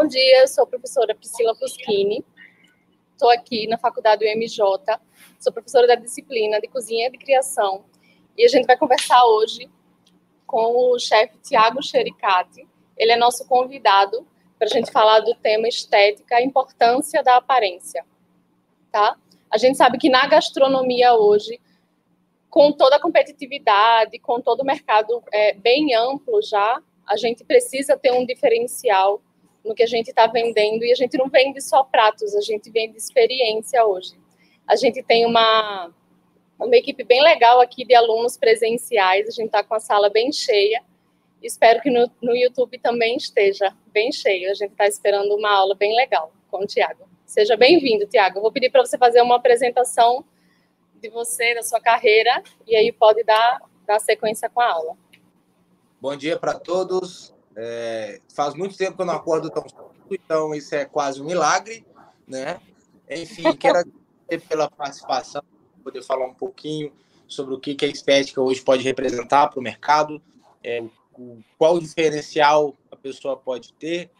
Bom dia, eu sou a professora Priscila Fuschini. Estou aqui na faculdade UMJ, sou professora da disciplina de cozinha e de criação. E a gente vai conversar hoje com o chefe Tiago Xericati. Ele é nosso convidado para a gente falar do tema estética, a importância da aparência. Tá? A gente sabe que na gastronomia hoje, com toda a competitividade, com todo o mercado é, bem amplo já, a gente precisa ter um diferencial no que a gente está vendendo e a gente não vende só pratos, a gente vende experiência hoje. A gente tem uma, uma equipe bem legal aqui de alunos presenciais, a gente está com a sala bem cheia. Espero que no, no YouTube também esteja bem cheio. A gente está esperando uma aula bem legal com o Tiago. Seja bem-vindo, Tiago. Vou pedir para você fazer uma apresentação de você, da sua carreira, e aí pode dar, dar sequência com a aula. Bom dia para todos. É, faz muito tempo que eu não acordo tão cedo, então isso é quase um milagre, né? Enfim, quero agradecer pela participação, poder falar um pouquinho sobre o que, que a estética hoje pode representar para o mercado, é, qual o diferencial a pessoa pode ter,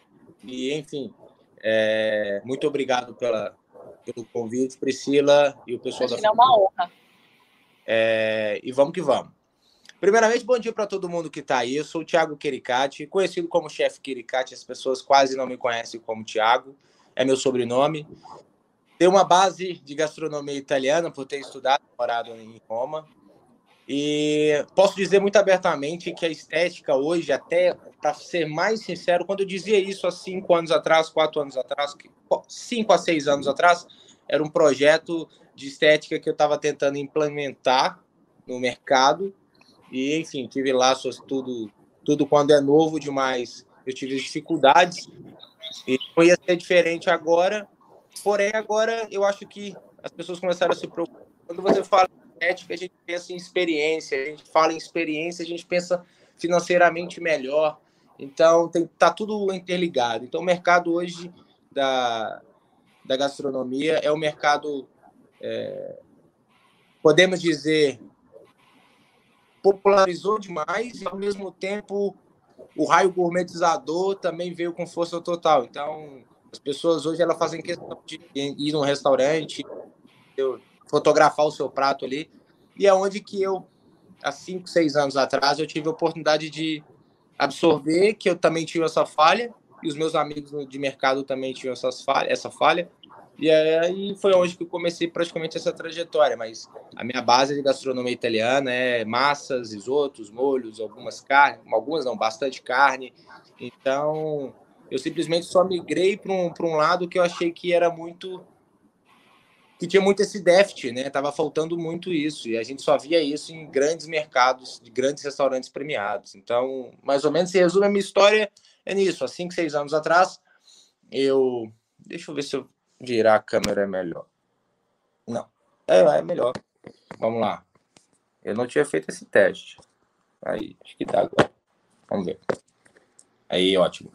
e enfim, é, muito obrigado pela, pelo convite, Priscila e o pessoal Acho da. É uma honra. É, e vamos que vamos. Primeiramente, bom dia para todo mundo que está aí. Eu sou o Thiago Quericati, conhecido como chefe Quericati. As pessoas quase não me conhecem como Thiago, é meu sobrenome. Tenho uma base de gastronomia italiana por ter estudado, morado em Roma. E posso dizer muito abertamente que a estética hoje, até para ser mais sincero, quando eu dizia isso há cinco anos atrás, quatro anos atrás, cinco a seis anos atrás, era um projeto de estética que eu estava tentando implementar no mercado e, enfim, tive laços tudo, tudo quando é novo demais. Eu tive dificuldades e não ia ser diferente agora. Porém, agora eu acho que as pessoas começaram a se preocupar. Quando você fala em ética, a gente pensa em experiência. A gente fala em experiência, a gente pensa financeiramente melhor. Então, tem, tá tudo interligado. Então, o mercado hoje da, da gastronomia é o mercado, é, podemos dizer, popularizou demais e, ao mesmo tempo, o raio gourmetizador também veio com força total. Então, as pessoas hoje elas fazem questão de ir num restaurante, fotografar o seu prato ali. E é onde que eu, há cinco, seis anos atrás, eu tive a oportunidade de absorver que eu também tive essa falha e os meus amigos de mercado também tinham essas falha, essa falha. E aí foi onde que eu comecei praticamente essa trajetória, mas a minha base de gastronomia italiana é massas, risotos, molhos, algumas carnes, algumas não, bastante carne. Então, eu simplesmente só migrei para um, um lado que eu achei que era muito que tinha muito esse déficit, né? Tava faltando muito isso e a gente só via isso em grandes mercados, de grandes restaurantes premiados. Então, mais ou menos se resume a minha história é nisso. Há cinco, seis anos atrás, eu deixa eu ver se eu virar a câmera é melhor. Não, é, é melhor. Vamos lá. Eu não tinha feito esse teste. Aí, acho que tá agora. Vamos ver. Aí, ótimo.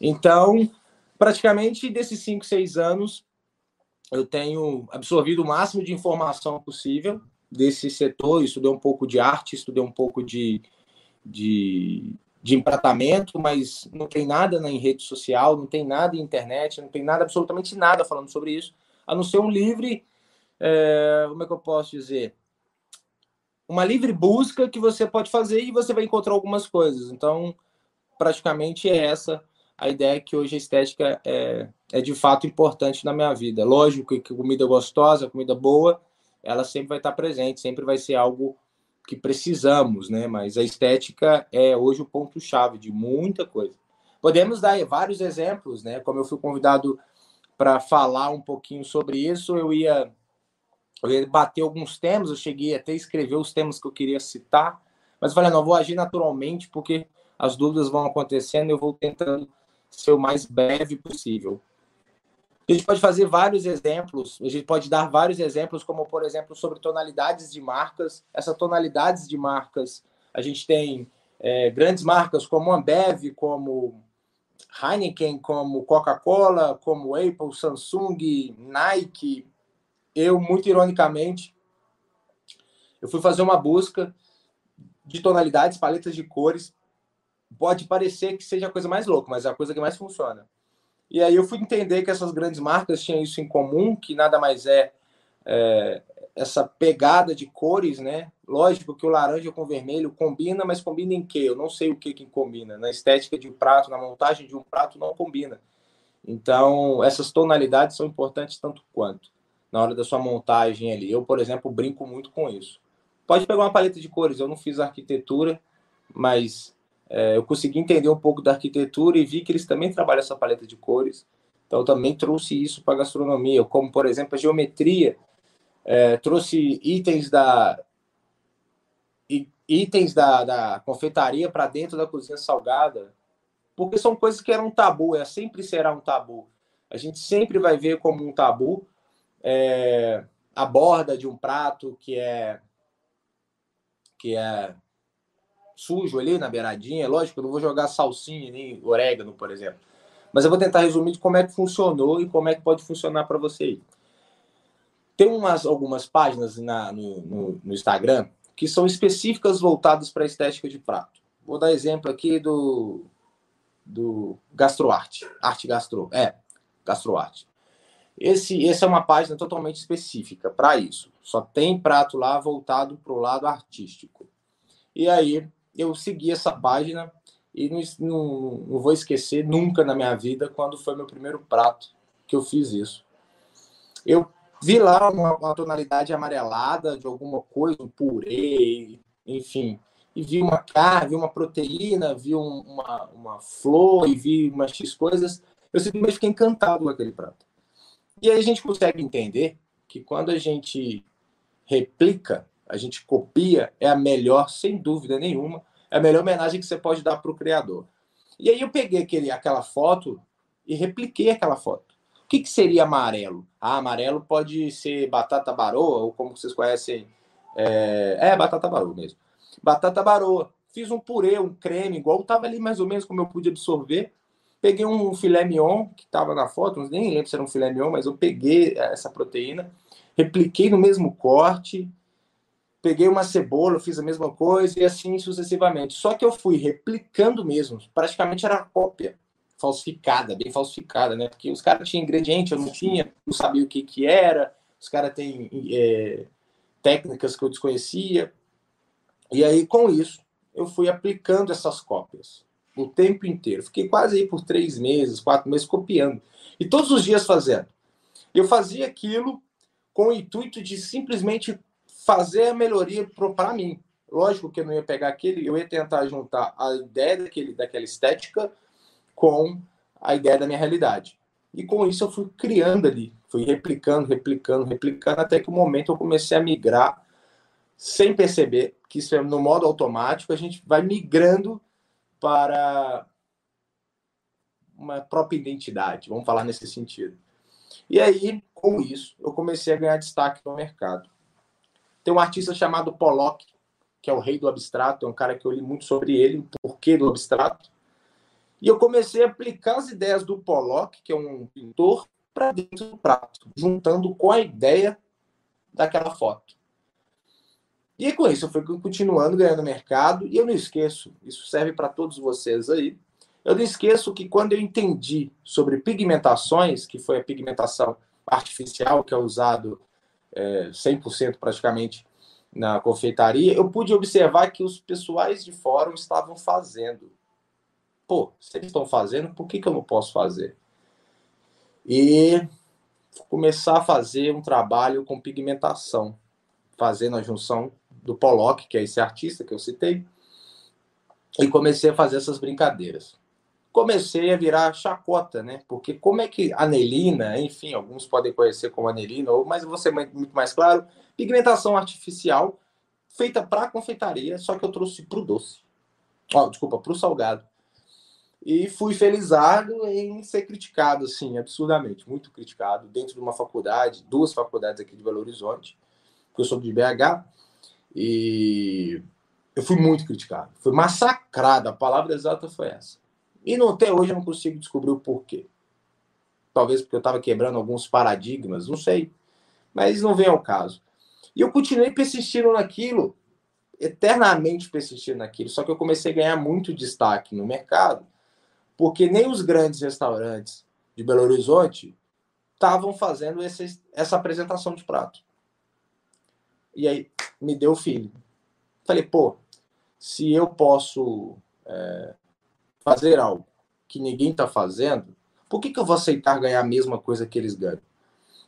Então, praticamente desses 5, 6 anos, eu tenho absorvido o máximo de informação possível desse setor. Estudei um pouco de arte, estudei um pouco de, de, de empratamento, mas não tem nada na, em rede social, não tem nada em internet, não tem nada, absolutamente nada falando sobre isso, a não ser um livre, é, como é que eu posso dizer? Uma livre busca que você pode fazer e você vai encontrar algumas coisas. Então, praticamente é essa a ideia que hoje a estética é, é de fato importante na minha vida. Lógico que comida gostosa, comida boa, ela sempre vai estar presente, sempre vai ser algo que precisamos, né? Mas a estética é hoje o ponto-chave de muita coisa. Podemos dar vários exemplos, né? Como eu fui convidado para falar um pouquinho sobre isso, eu ia, eu ia bater alguns temas, eu cheguei até a escrever os temas que eu queria citar, mas falei, não, vou agir naturalmente, porque as dúvidas vão acontecendo, eu vou tentando ser o mais breve possível. A gente pode fazer vários exemplos, a gente pode dar vários exemplos, como, por exemplo, sobre tonalidades de marcas. Essas tonalidades de marcas, a gente tem é, grandes marcas como Ambev, como Heineken, como Coca-Cola, como Apple, Samsung, Nike. Eu, muito ironicamente, eu fui fazer uma busca de tonalidades, paletas de cores. Pode parecer que seja a coisa mais louca, mas é a coisa que mais funciona. E aí eu fui entender que essas grandes marcas tinham isso em comum, que nada mais é, é essa pegada de cores, né? Lógico que o laranja com vermelho combina, mas combina em quê? Eu não sei o que, que combina. Na estética de um prato, na montagem de um prato, não combina. Então, essas tonalidades são importantes tanto quanto na hora da sua montagem ali. Eu, por exemplo, brinco muito com isso. Pode pegar uma paleta de cores. Eu não fiz arquitetura, mas é, eu consegui entender um pouco da arquitetura e vi que eles também trabalham essa paleta de cores. Então, também trouxe isso para a gastronomia, como, por exemplo, a geometria. É, trouxe itens da itens da, da confeitaria para dentro da cozinha salgada, porque são coisas que eram tabu, é, sempre será um tabu. A gente sempre vai ver como um tabu é, a borda de um prato que é que é sujo ali na beiradinha. Lógico, eu não vou jogar salsinha nem orégano, por exemplo. Mas eu vou tentar resumir de como é que funcionou e como é que pode funcionar para você aí. Tem umas, algumas páginas na, no, no, no Instagram que são específicas voltadas para estética de prato. Vou dar exemplo aqui do, do Gastroarte, Arte Gastro, é, Gastroarte. Esse, essa é uma página totalmente específica para isso. Só tem prato lá voltado para o lado artístico. E aí eu segui essa página e não, não, não, vou esquecer nunca na minha vida quando foi meu primeiro prato que eu fiz isso. Eu Vi lá uma, uma, tonalidade amarelada de alguma coisa, um purê, enfim. E vi uma carne, vi uma proteína, vi um, uma, uma flor e vi umas X coisas. Eu simplesmente fiquei encantado com aquele prato. E aí a gente consegue entender que quando a gente replica, a gente copia, é a melhor, sem dúvida nenhuma, é a melhor homenagem que você pode dar para o criador. E aí eu peguei aquele, aquela foto e repliquei aquela foto. O que, que seria amarelo? Ah, amarelo pode ser batata baroa, ou como vocês conhecem. É, é batata baroa mesmo. Batata baroa. Fiz um purê, um creme, igual estava ali mais ou menos como eu pude absorver. Peguei um filé mignon, que estava na foto, nem lembro se era um filé mignon, mas eu peguei essa proteína, repliquei no mesmo corte, peguei uma cebola, fiz a mesma coisa e assim sucessivamente. Só que eu fui replicando mesmo, praticamente era cópia falsificada, bem falsificada, né? Porque os caras tinham ingrediente, eu não tinha, não sabia o que que era, os caras têm é, técnicas que eu desconhecia. E aí, com isso, eu fui aplicando essas cópias o tempo inteiro. Fiquei quase aí por três meses, quatro meses copiando. E todos os dias fazendo. Eu fazia aquilo com o intuito de simplesmente fazer a melhoria para mim. Lógico que eu não ia pegar aquele, eu ia tentar juntar a ideia daquele, daquela estética com a ideia da minha realidade. E com isso eu fui criando ali, fui replicando, replicando, replicando, até que o momento eu comecei a migrar sem perceber que isso é no modo automático, a gente vai migrando para uma própria identidade, vamos falar nesse sentido. E aí, com isso, eu comecei a ganhar destaque no mercado. Tem um artista chamado Pollock, que é o rei do abstrato, é um cara que eu li muito sobre ele, o porquê do abstrato. E eu comecei a aplicar as ideias do Pollock, que é um pintor, para dentro do prato, juntando com a ideia daquela foto. E com isso eu fui continuando ganhando mercado, e eu não esqueço, isso serve para todos vocês aí, eu não esqueço que quando eu entendi sobre pigmentações, que foi a pigmentação artificial que é usado é, 100% praticamente na confeitaria, eu pude observar que os pessoais de fórum estavam fazendo pô, eles estão fazendo, por que, que eu não posso fazer? E começar a fazer um trabalho com pigmentação, fazendo a junção do Pollock, que é esse artista que eu citei, e comecei a fazer essas brincadeiras. Comecei a virar chacota, né? Porque como é que anelina, enfim, alguns podem conhecer como anelina, ou mas vou ser muito mais claro, pigmentação artificial feita para confeitaria, só que eu trouxe para o doce. Oh, desculpa, para o salgado. E fui felizado em ser criticado, assim, absurdamente, muito criticado, dentro de uma faculdade, duas faculdades aqui de Belo Horizonte, porque eu sou de BH, e eu fui muito criticado. Fui massacrado, a palavra exata foi essa. E não, até hoje eu não consigo descobrir o porquê. Talvez porque eu estava quebrando alguns paradigmas, não sei. Mas não vem ao caso. E eu continuei persistindo naquilo, eternamente persistindo naquilo, só que eu comecei a ganhar muito destaque no mercado porque nem os grandes restaurantes, de Belo Horizonte estavam fazendo esse, essa apresentação de prato. E aí me deu o filho. Falei, pô, se eu posso é, fazer algo que ninguém está fazendo, por que, que eu vou aceitar ganhar a mesma coisa que eles ganham?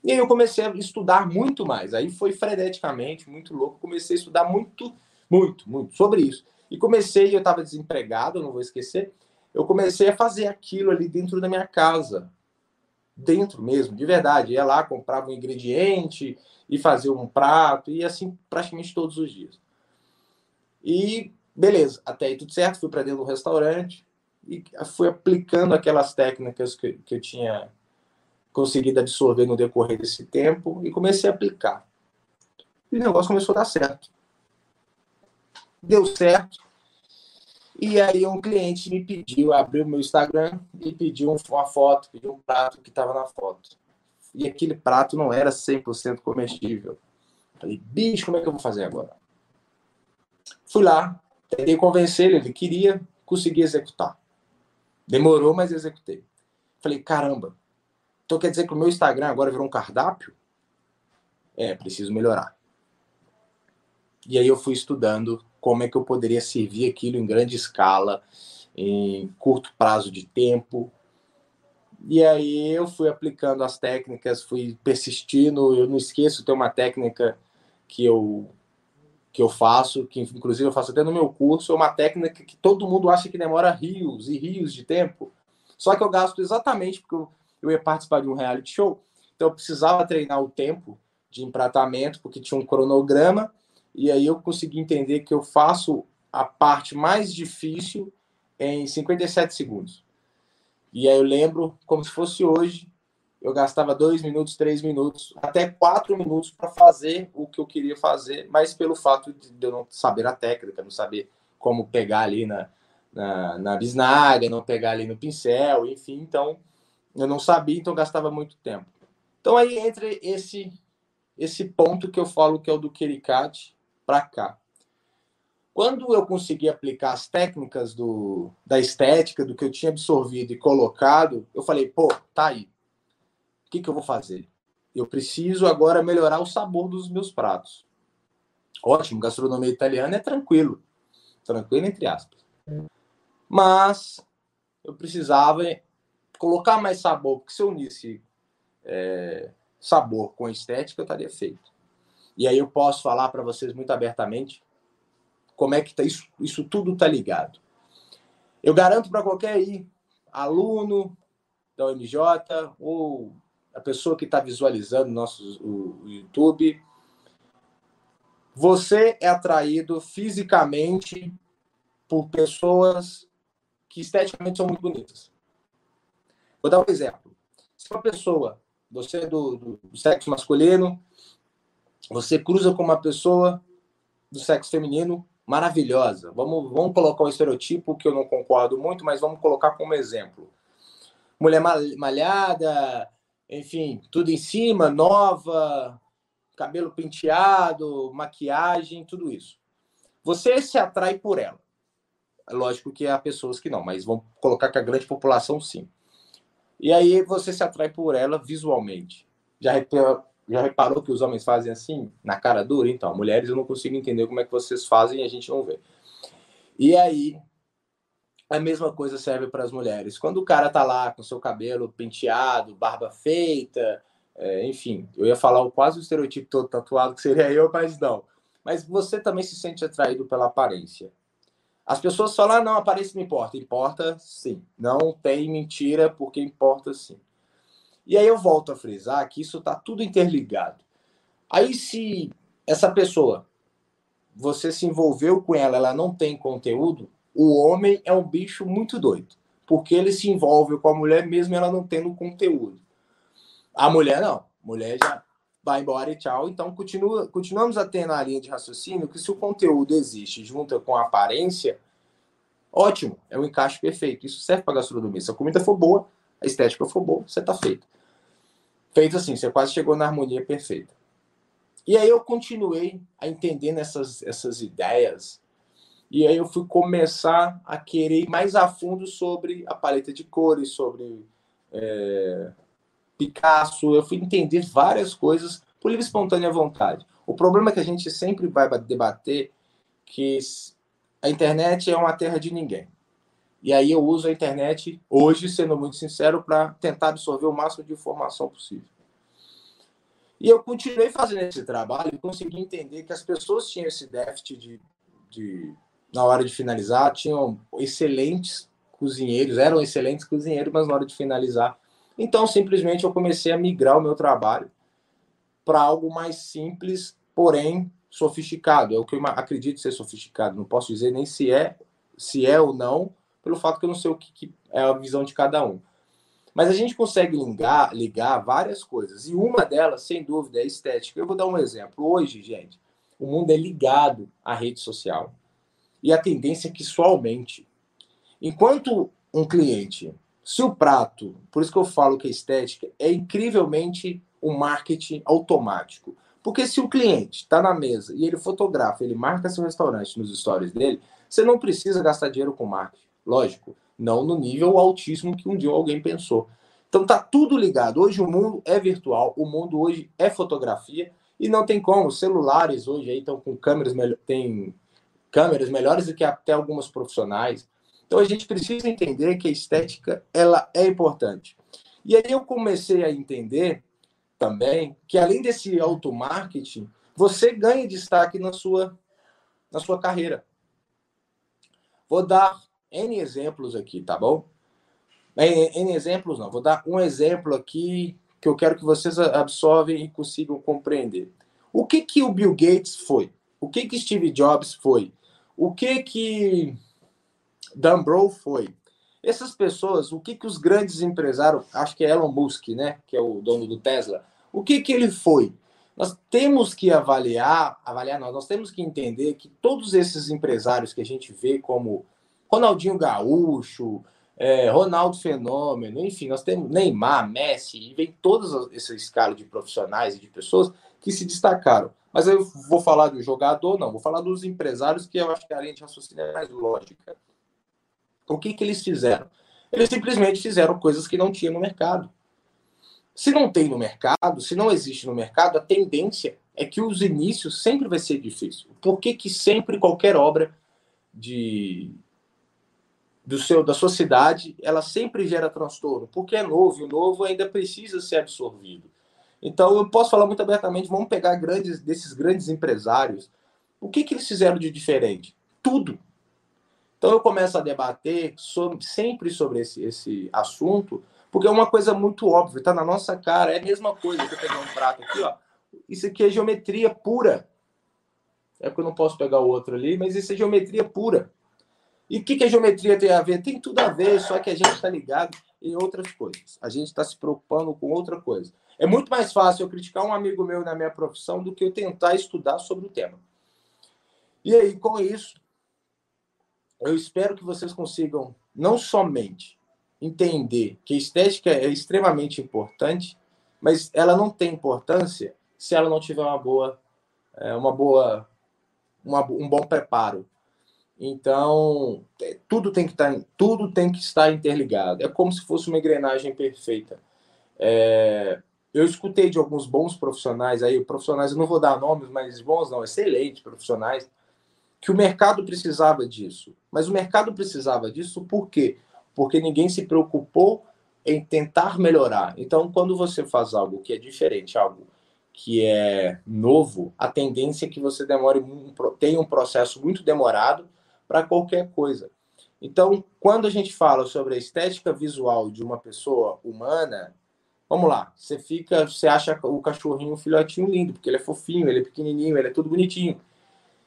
E aí eu comecei a estudar muito mais. Aí foi freneticamente, muito louco. Comecei a estudar muito, muito, muito sobre isso. E comecei, eu estava desempregado, não vou esquecer. Eu comecei a fazer aquilo ali dentro da minha casa. Dentro mesmo, de verdade. Ia lá, comprava um ingrediente e fazia um prato, e assim praticamente todos os dias. E beleza, até aí tudo certo. Fui para dentro do restaurante e fui aplicando aquelas técnicas que, que eu tinha conseguido absorver no decorrer desse tempo e comecei a aplicar. E o negócio começou a dar certo. Deu certo. E aí um cliente me pediu, abriu meu Instagram e pediu uma foto, pediu um prato que estava na foto. E aquele prato não era 100% comestível. Falei, bicho, como é que eu vou fazer agora? Fui lá, tentei convencer ele, ele queria, consegui executar. Demorou, mas executei. Falei, caramba, então quer dizer que o meu Instagram agora virou um cardápio? É, preciso melhorar. E aí eu fui estudando como é que eu poderia servir aquilo em grande escala, em curto prazo de tempo. E aí eu fui aplicando as técnicas, fui persistindo. Eu não esqueço, tem uma técnica que eu que eu faço, que inclusive eu faço até no meu curso, é uma técnica que todo mundo acha que demora rios e rios de tempo. Só que eu gasto exatamente porque eu ia participar de um reality show, então eu precisava treinar o tempo de empratamento, porque tinha um cronograma, e aí eu consegui entender que eu faço a parte mais difícil em 57 segundos. E aí eu lembro, como se fosse hoje, eu gastava dois minutos, três minutos, até quatro minutos para fazer o que eu queria fazer, mas pelo fato de eu não saber a técnica, não saber como pegar ali na, na, na bisnaga, não pegar ali no pincel, enfim, então eu não sabia, então gastava muito tempo. Então aí entra esse esse ponto que eu falo que é o do Kerikat para cá. Quando eu consegui aplicar as técnicas do, da estética, do que eu tinha absorvido e colocado, eu falei, pô, tá aí. O que, que eu vou fazer? Eu preciso agora melhorar o sabor dos meus pratos. Ótimo, gastronomia italiana é tranquilo. Tranquilo, entre aspas. Mas eu precisava colocar mais sabor, porque se eu unisse é, sabor com estética, eu estaria feito. E aí eu posso falar para vocês muito abertamente como é que tá, isso, isso tudo está ligado. Eu garanto para qualquer aí, aluno da UMJ ou a pessoa que está visualizando nosso, o, o YouTube, você é atraído fisicamente por pessoas que esteticamente são muito bonitas. Vou dar um exemplo. Se uma pessoa, você é do, do sexo masculino, você cruza com uma pessoa do sexo feminino maravilhosa. Vamos, vamos colocar um estereotipo que eu não concordo muito, mas vamos colocar como exemplo. Mulher malhada, enfim, tudo em cima, nova, cabelo penteado, maquiagem, tudo isso. Você se atrai por ela. É lógico que há pessoas que não, mas vamos colocar que a grande população sim. E aí você se atrai por ela visualmente. Já, já reparou que os homens fazem assim, na cara dura? Então, mulheres eu não consigo entender como é que vocês fazem e a gente não vê. E aí, a mesma coisa serve para as mulheres. Quando o cara tá lá com seu cabelo penteado, barba feita, é, enfim, eu ia falar quase o estereotipo todo tatuado que seria eu, mas não. Mas você também se sente atraído pela aparência. As pessoas falam, ah, não, aparência não importa. Importa sim. Não tem mentira, porque importa sim. E aí eu volto a frisar que isso está tudo interligado. Aí se essa pessoa, você se envolveu com ela, ela não tem conteúdo, o homem é um bicho muito doido. Porque ele se envolve com a mulher mesmo ela não tendo conteúdo. A mulher não. A mulher já vai embora e tchau. Então, continua, continuamos a ter na linha de raciocínio que se o conteúdo existe junto com a aparência, ótimo, é um encaixe perfeito. Isso serve para gastronomia. Se a comida for boa, a estética for boa, você está feito. Feito assim, você quase chegou na harmonia perfeita. E aí eu continuei a entender essas, essas ideias. E aí eu fui começar a querer ir mais a fundo sobre a paleta de cores, sobre é, Picasso, eu fui entender várias coisas por livre espontânea vontade. O problema é que a gente sempre vai debater que a internet é uma terra de ninguém. E aí eu uso a internet hoje, sendo muito sincero, para tentar absorver o máximo de informação possível. E eu continuei fazendo esse trabalho e consegui entender que as pessoas tinham esse déficit de, de na hora de finalizar, tinham excelentes cozinheiros, eram excelentes cozinheiros, mas na hora de finalizar. Então, simplesmente eu comecei a migrar o meu trabalho para algo mais simples, porém sofisticado. É o que eu acredito ser sofisticado. Não posso dizer nem se é, se é ou não, pelo fato que eu não sei o que, que é a visão de cada um. Mas a gente consegue ligar, ligar várias coisas. E uma delas, sem dúvida, é estética. Eu vou dar um exemplo. Hoje, gente, o mundo é ligado à rede social. E a tendência é que só aumente. Enquanto um cliente, se o prato, por isso que eu falo que a estética é incrivelmente um marketing automático. Porque se o cliente está na mesa e ele fotografa, ele marca seu restaurante nos stories dele, você não precisa gastar dinheiro com marketing. Lógico, não no nível altíssimo que um dia alguém pensou. Então tá tudo ligado. Hoje o mundo é virtual, o mundo hoje é fotografia e não tem como. Celulares hoje aí estão com câmeras tem câmeras melhores do que até algumas profissionais. Então a gente precisa entender que a estética ela é importante. E aí eu comecei a entender também que além desse automarketing, você ganha destaque na sua na sua carreira. Vou dar N exemplos aqui, tá bom? N exemplos não, vou dar um exemplo aqui que eu quero que vocês absorvem e consigam compreender. O que que o Bill Gates foi? O que que Steve Jobs foi? O que que Dan Brown foi? Essas pessoas, o que que os grandes empresários, acho que é Elon Musk, né, que é o dono do Tesla, o que que ele foi? Nós temos que avaliar, avaliar nós, nós temos que entender que todos esses empresários que a gente vê como Ronaldinho Gaúcho, é, Ronaldo Fenômeno, enfim, nós temos Neymar, Messi, e vem toda essa escala de profissionais e de pessoas que se destacaram. Mas eu vou falar do jogador, não, vou falar dos empresários, que eu acho que a linha de raciocínio é mais lógica. O que, que eles fizeram? Eles simplesmente fizeram coisas que não tinha no mercado. Se não tem no mercado, se não existe no mercado, a tendência é que os inícios sempre vai ser difícil. Por que, que sempre qualquer obra de, do seu da sua cidade, ela sempre gera transtorno, porque é novo, e o novo ainda precisa ser absorvido. Então, eu posso falar muito abertamente, vamos pegar grandes desses grandes empresários, o que, que eles fizeram de diferente? Tudo. Então, eu começo a debater sobre, sempre sobre esse, esse assunto, porque é uma coisa muito óbvia, está na nossa cara, é a mesma coisa. Eu pegar um prato aqui, ó, isso aqui é geometria pura. É porque eu não posso pegar o outro ali, mas isso é geometria pura. E o que, que a geometria tem a ver? Tem tudo a ver, só que a gente está ligado em outras coisas. A gente está se preocupando com outra coisa. É muito mais fácil eu criticar um amigo meu na minha profissão do que eu tentar estudar sobre o tema. E aí, com isso, eu espero que vocês consigam não somente entender que estética é extremamente importante, mas ela não tem importância se ela não tiver uma boa, é, uma boa, uma, um bom preparo então, é, tudo tem que estar, tá tudo tem que estar interligado. É como se fosse uma engrenagem perfeita. É, eu escutei de alguns bons profissionais aí, profissionais, eu não vou dar nomes, mas bons não, excelentes profissionais, que o mercado precisava disso. Mas o mercado precisava disso por quê? Porque ninguém se preocupou em tentar melhorar. Então, quando você faz algo que é diferente, algo que é novo, a tendência é que você demore, tenha um processo muito demorado para qualquer coisa. Então, quando a gente fala sobre a estética visual de uma pessoa humana, vamos lá, você fica, você acha o cachorrinho, o filhotinho lindo, porque ele é fofinho, ele é pequenininho, ele é tudo bonitinho.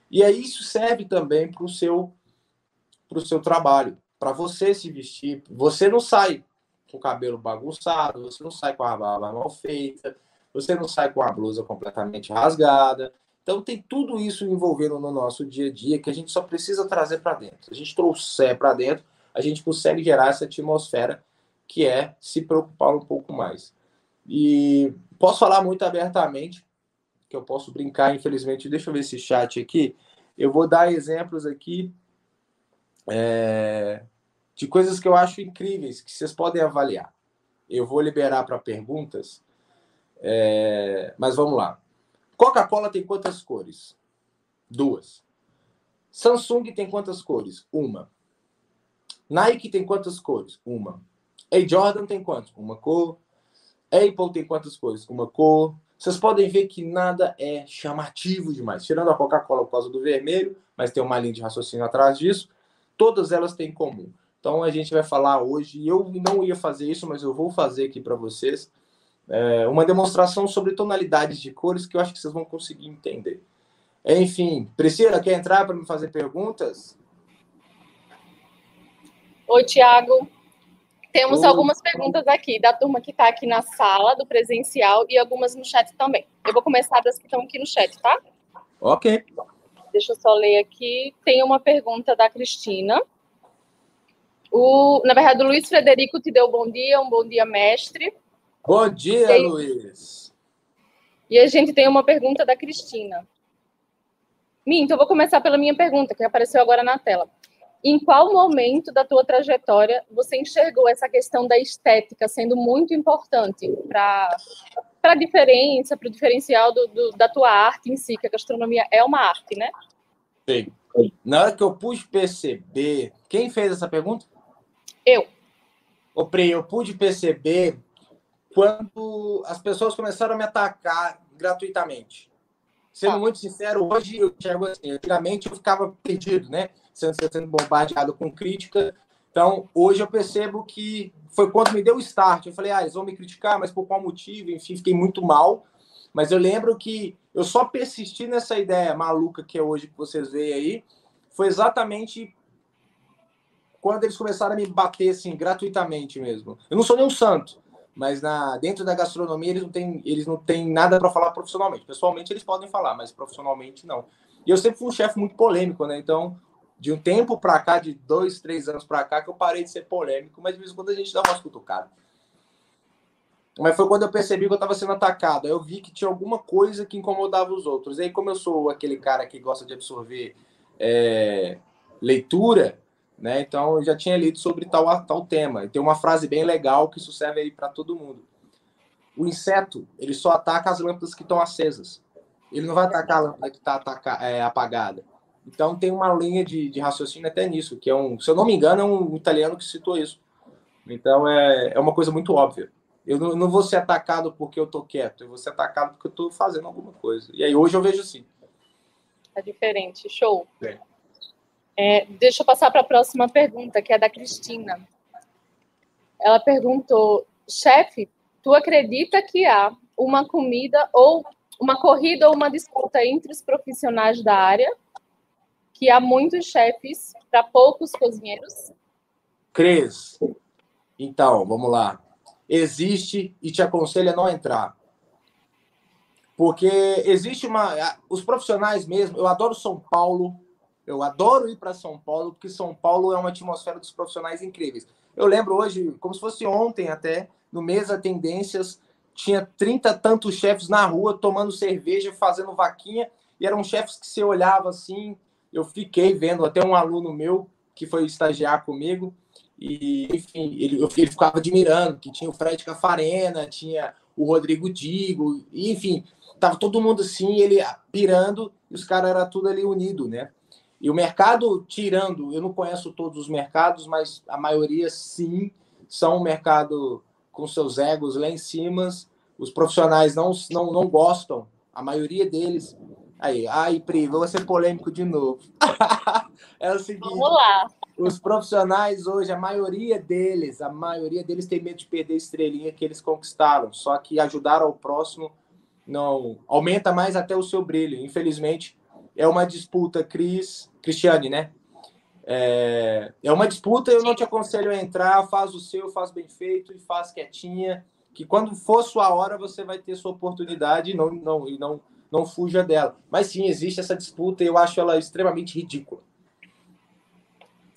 E aí isso serve também para o seu, pro seu trabalho, para você se vestir. Você não sai com o cabelo bagunçado, você não sai com a barba mal feita, você não sai com a blusa completamente rasgada, então tem tudo isso envolvendo no nosso dia a dia que a gente só precisa trazer para dentro. Se a gente trouxer para dentro, a gente consegue gerar essa atmosfera que é se preocupar um pouco mais. E posso falar muito abertamente, que eu posso brincar, infelizmente. Deixa eu ver esse chat aqui. Eu vou dar exemplos aqui é, de coisas que eu acho incríveis, que vocês podem avaliar. eu vou liberar para perguntas, é... mas vamos lá. Coca-Cola tem quantas cores? Duas. Samsung tem quantas cores? Uma. Nike tem quantas cores? Uma. A Jordan tem quantas? Uma cor. Apple tem quantas cores? Uma cor. Vocês podem ver que nada é chamativo demais, tirando a Coca-Cola por causa do vermelho, mas tem uma linha de raciocínio atrás disso. Todas elas têm em comum. Então a gente vai falar hoje, eu não ia fazer isso, mas eu vou fazer aqui para vocês, é, uma demonstração sobre tonalidades de cores que eu acho que vocês vão conseguir entender. Enfim, Priscila, quer entrar para me fazer perguntas? Oi, Tiago. Temos algumas perguntas aqui da turma que está aqui na sala, do presencial, e algumas no chat também. Eu vou começar das que estão aqui no chat, tá? Ok. Deixa eu só ler aqui. Tem uma pergunta da Cristina. O, na verdade, o Luiz Frederico te deu bom dia, um bom dia, mestre. Bom dia, Luiz. E a gente tem uma pergunta da Cristina. Minto, eu vou começar pela minha pergunta, que apareceu agora na tela. Em qual momento da tua trajetória você enxergou essa questão da estética sendo muito importante para a diferença, para o diferencial do, do, da tua arte em si, que a gastronomia é uma arte, né? Sim. Na hora que eu pude perceber, quem fez essa pergunta? Eu. O Pri, eu pude perceber quando as pessoas começaram a me atacar gratuitamente. Sendo ah. muito sincero, hoje eu chego assim, antigamente eu ficava perdido, né? Sendo, sendo bombardeado com crítica. Então, hoje eu percebo que foi quando me deu o start. Eu falei, ah, eles vão me criticar, mas por qual motivo? Enfim, fiquei muito mal. Mas eu lembro que eu só persisti nessa ideia maluca que é hoje que vocês veem aí. Foi exatamente quando eles começaram a me bater assim gratuitamente mesmo. Eu não sou nenhum santo, mas na dentro da gastronomia eles não têm eles não têm nada para falar profissionalmente. Pessoalmente eles podem falar, mas profissionalmente não. E eu sempre fui um chefe muito polêmico, né? Então de um tempo para cá, de dois, três anos para cá, que eu parei de ser polêmico, mas de vez em quando a gente dá umas cutucadas. Mas foi quando eu percebi que eu estava sendo atacado. Aí eu vi que tinha alguma coisa que incomodava os outros. E aí, como eu sou aquele cara que gosta de absorver é, leitura, né? Então eu já tinha lido sobre tal, tal tema. E tem uma frase bem legal que isso serve aí para todo mundo. O inseto, ele só ataca as lâmpadas que estão acesas. Ele não vai atacar a lâmpada que está é, apagada. Então tem uma linha de, de, raciocínio até nisso, que é um, se eu não me engano, é um italiano que citou isso. Então é, é uma coisa muito óbvia. Eu não, não vou ser atacado porque eu tô quieto, eu vou ser atacado porque eu tô fazendo alguma coisa. E aí hoje eu vejo assim. É diferente, show. É. É, deixa eu passar para a próxima pergunta, que é da Cristina. Ela perguntou: chefe, tu acredita que há uma comida ou uma corrida ou uma disputa entre os profissionais da área? Que há muitos chefes para poucos cozinheiros? Cris, então, vamos lá. Existe e te aconselho a não entrar. Porque existe uma. Os profissionais mesmo, eu adoro São Paulo, eu adoro ir para São Paulo, porque São Paulo é uma atmosfera dos profissionais incríveis. Eu lembro hoje, como se fosse ontem até, no Mesa Tendências, tinha 30 tantos chefes na rua tomando cerveja, fazendo vaquinha, e eram chefes que você olhava assim. Eu fiquei vendo até um aluno meu que foi estagiar comigo, e enfim, ele, ele ficava admirando que tinha o Fred Cafarena, tinha o Rodrigo Digo, e, enfim, tava todo mundo assim, ele pirando, e os caras eram tudo ali unido, né? E o mercado, tirando, eu não conheço todos os mercados, mas a maioria sim, são um mercado com seus egos lá em cima. Os profissionais não, não, não gostam, a maioria deles. Aí, ai, Pri, vou ser polêmico de novo. é o seguinte: Vamos lá. Os profissionais hoje, a maioria deles, a maioria deles tem medo de perder a estrelinha que eles conquistaram. Só que ajudar ao próximo não aumenta mais até o seu brilho. Infelizmente, é uma disputa, Cris, Cristiane, né? É, é uma disputa, eu não te aconselho a entrar, faz o seu, faz bem feito e faz quietinha, que quando for sua hora você vai ter sua oportunidade e não, não, e não, não fuja dela. Mas sim, existe essa disputa e eu acho ela extremamente ridícula.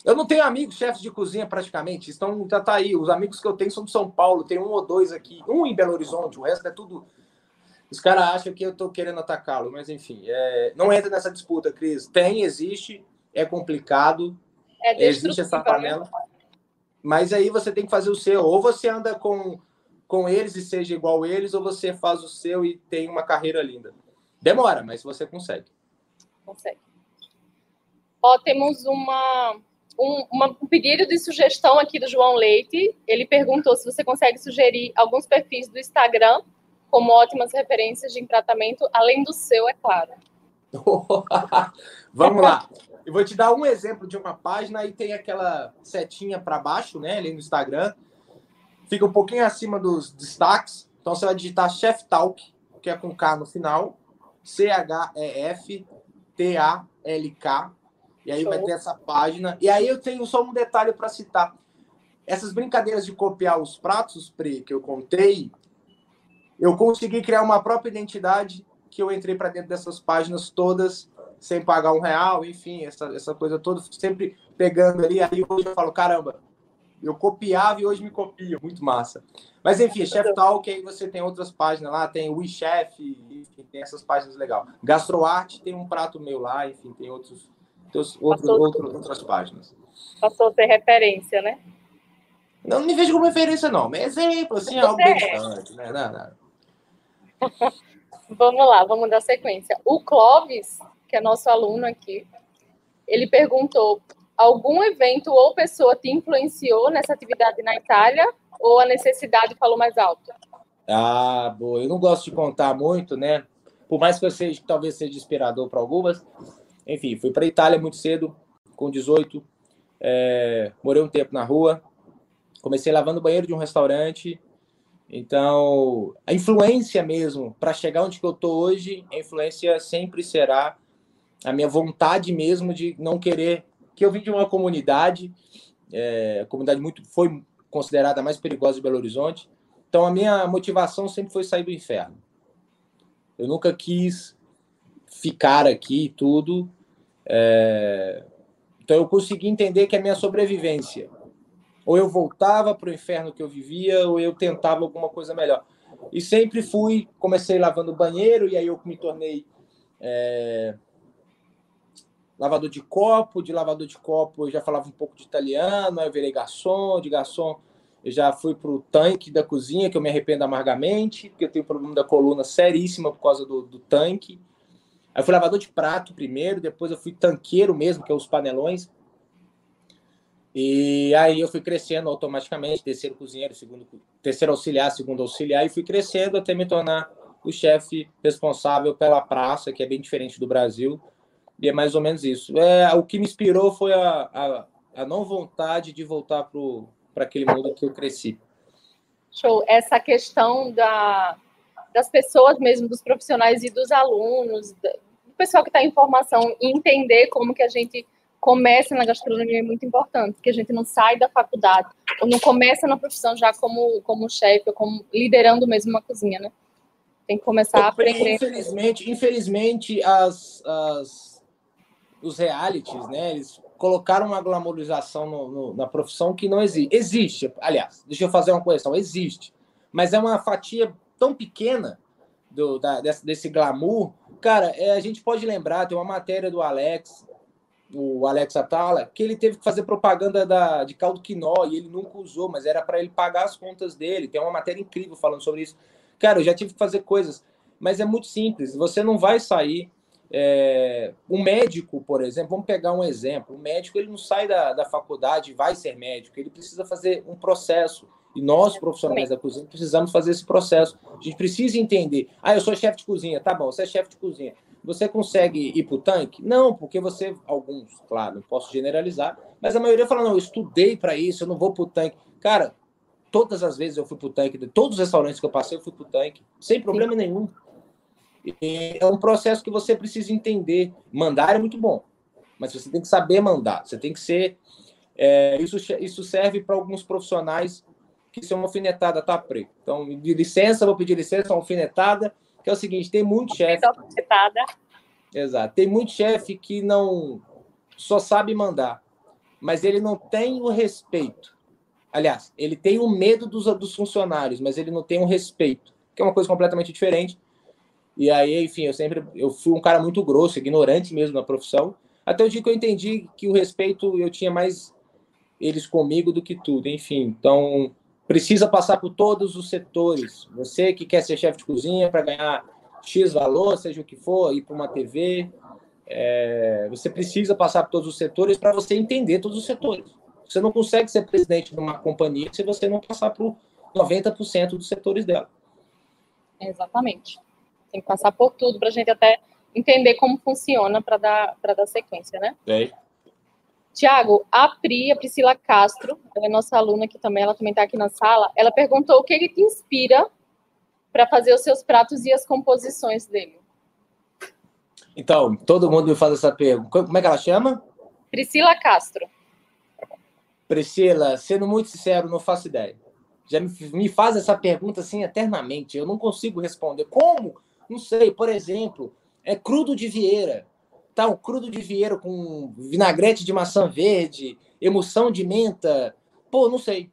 Eu não tenho amigos chefes de cozinha praticamente, estão já tá aí. Os amigos que eu tenho são de São Paulo, tem um ou dois aqui, um em Belo Horizonte, o resto é tudo os caras acham que eu estou querendo atacá-lo, mas enfim, é, não entra nessa disputa, Cris. Tem, existe, é complicado, é existe essa panela. Mas aí você tem que fazer o seu. Ou você anda com com eles e seja igual eles, ou você faz o seu e tem uma carreira linda. Demora, mas você consegue. Consegue. Ó, temos uma, um, uma, um pedido de sugestão aqui do João Leite. Ele perguntou se você consegue sugerir alguns perfis do Instagram como ótimas referências de tratamento, além do seu, é claro. Vamos lá. Eu vou te dar um exemplo de uma página e tem aquela setinha para baixo, né, ali no Instagram. Fica um pouquinho acima dos destaques. Então você vai digitar Chef Talk, que é com K no final, C H E F T A L K. E aí Show. vai ter essa página. E aí eu tenho só um detalhe para citar. Essas brincadeiras de copiar os pratos, Pri, que eu contei, eu consegui criar uma própria identidade que eu entrei para dentro dessas páginas todas sem pagar um real, enfim, essa, essa coisa toda, sempre pegando ali. Aí hoje eu falo, caramba, eu copiava e hoje me copio, muito massa. Mas enfim, Chef Talk, aí você tem outras páginas lá, tem o WeChef, enfim, tem essas páginas legais. GastroArt tem um prato meu lá, enfim, tem outros, outros, outros, outras páginas. Passou a ter referência, né? Não, não me vejo como referência, não, mas exemplo, assim, é algo bem distante, né? Não, não. vamos lá, vamos dar sequência. O Clóvis que é nosso aluno aqui, ele perguntou: algum evento ou pessoa te influenciou nessa atividade na Itália ou a necessidade falou mais alto? Ah, boa. Eu não gosto de contar muito, né? Por mais que eu seja, talvez seja inspirador para algumas. Enfim, fui para a Itália muito cedo, com 18. É, morei um tempo na rua. Comecei lavando o banheiro de um restaurante. Então, a influência mesmo, para chegar onde que eu estou hoje, a influência sempre será a minha vontade mesmo de não querer que eu vim de uma comunidade, é, comunidade muito foi considerada a mais perigosa de Belo Horizonte. Então a minha motivação sempre foi sair do inferno. Eu nunca quis ficar aqui e tudo. É... Então eu consegui entender que a minha sobrevivência, ou eu voltava para o inferno que eu vivia, ou eu tentava alguma coisa melhor. E sempre fui, comecei lavando banheiro e aí eu me tornei é, lavador de copo, de lavador de copo eu já falava um pouco de italiano, aí eu virei garçom, de garçom eu já fui para o tanque da cozinha, que eu me arrependo amargamente, porque eu tenho problema da coluna seríssima por causa do, do tanque. Aí eu fui lavador de prato primeiro, depois eu fui tanqueiro mesmo, que é os panelões. E aí eu fui crescendo automaticamente, terceiro cozinheiro, segundo, terceiro auxiliar, segundo auxiliar, e fui crescendo até me tornar o chefe responsável pela praça, que é bem diferente do Brasil. E é mais ou menos isso. É, o que me inspirou foi a, a, a não vontade de voltar para aquele mundo que eu cresci. Show. Essa questão da, das pessoas mesmo, dos profissionais e dos alunos, do pessoal que está em formação, entender como que a gente começa na gastronomia é muito importante, que a gente não sai da faculdade, ou não começa na profissão já como, como chefe, ou como liderando mesmo uma cozinha, né? Tem que começar a aprender. Infelizmente, infelizmente as, as os realities, né? Eles colocaram uma glamorização no, no, na profissão que não existe. Existe, aliás, deixa eu fazer uma correção, existe, mas é uma fatia tão pequena do, da, desse, desse glamour. Cara, é, a gente pode lembrar, tem uma matéria do Alex, o Alex Atala, que ele teve que fazer propaganda da, de caldo quinó e ele nunca usou, mas era para ele pagar as contas dele. Tem uma matéria incrível falando sobre isso. Cara, eu já tive que fazer coisas, mas é muito simples. Você não vai sair é, o médico, por exemplo, vamos pegar um exemplo. O médico ele não sai da, da faculdade e vai ser médico, ele precisa fazer um processo. E nós, profissionais da cozinha, precisamos fazer esse processo. A gente precisa entender. Ah, eu sou chefe de cozinha. Tá bom, você é chefe de cozinha. Você consegue ir para o tanque? Não, porque você, alguns, claro, não posso generalizar, mas a maioria fala: não, eu estudei para isso, eu não vou para o tanque. Cara, todas as vezes eu fui para o tanque, de todos os restaurantes que eu passei, eu fui para o tanque, sem problema nenhum. E é um processo que você precisa entender. Mandar é muito bom, mas você tem que saber mandar. Você tem que ser. É, isso, isso serve para alguns profissionais que são alfinetada, tá, preto? Então, de licença, vou pedir licença, alfinetada, que é o seguinte: tem muito chefe. Alfinetada. Exato. Tem muito chefe que não só sabe mandar, mas ele não tem o respeito. Aliás, ele tem o medo dos, dos funcionários, mas ele não tem o respeito, que é uma coisa completamente diferente. E aí, enfim, eu sempre eu fui um cara muito grosso, ignorante mesmo na profissão, até o dia que eu entendi que o respeito eu tinha mais eles comigo do que tudo, enfim. Então, precisa passar por todos os setores. Você que quer ser chefe de cozinha para ganhar X valor, seja o que for, ir para uma TV, é, você precisa passar por todos os setores para você entender todos os setores. Você não consegue ser presidente de uma companhia se você não passar por 90% dos setores dela. Exatamente. Tem que passar por tudo para a gente até entender como funciona para dar, dar sequência, né? É. Tiago, a Pri, a Priscila Castro, ela é nossa aluna aqui também, ela também está aqui na sala, ela perguntou o que ele te inspira para fazer os seus pratos e as composições dele. Então, todo mundo me faz essa pergunta. Como é que ela chama? Priscila Castro. Priscila, sendo muito sincero, não faço ideia. Já me, me faz essa pergunta assim eternamente. Eu não consigo responder. Como? Não sei. Por exemplo, é crudo de Vieira. Tá, um crudo de Vieira com vinagrete de maçã verde, emulsão de menta. Pô, não sei.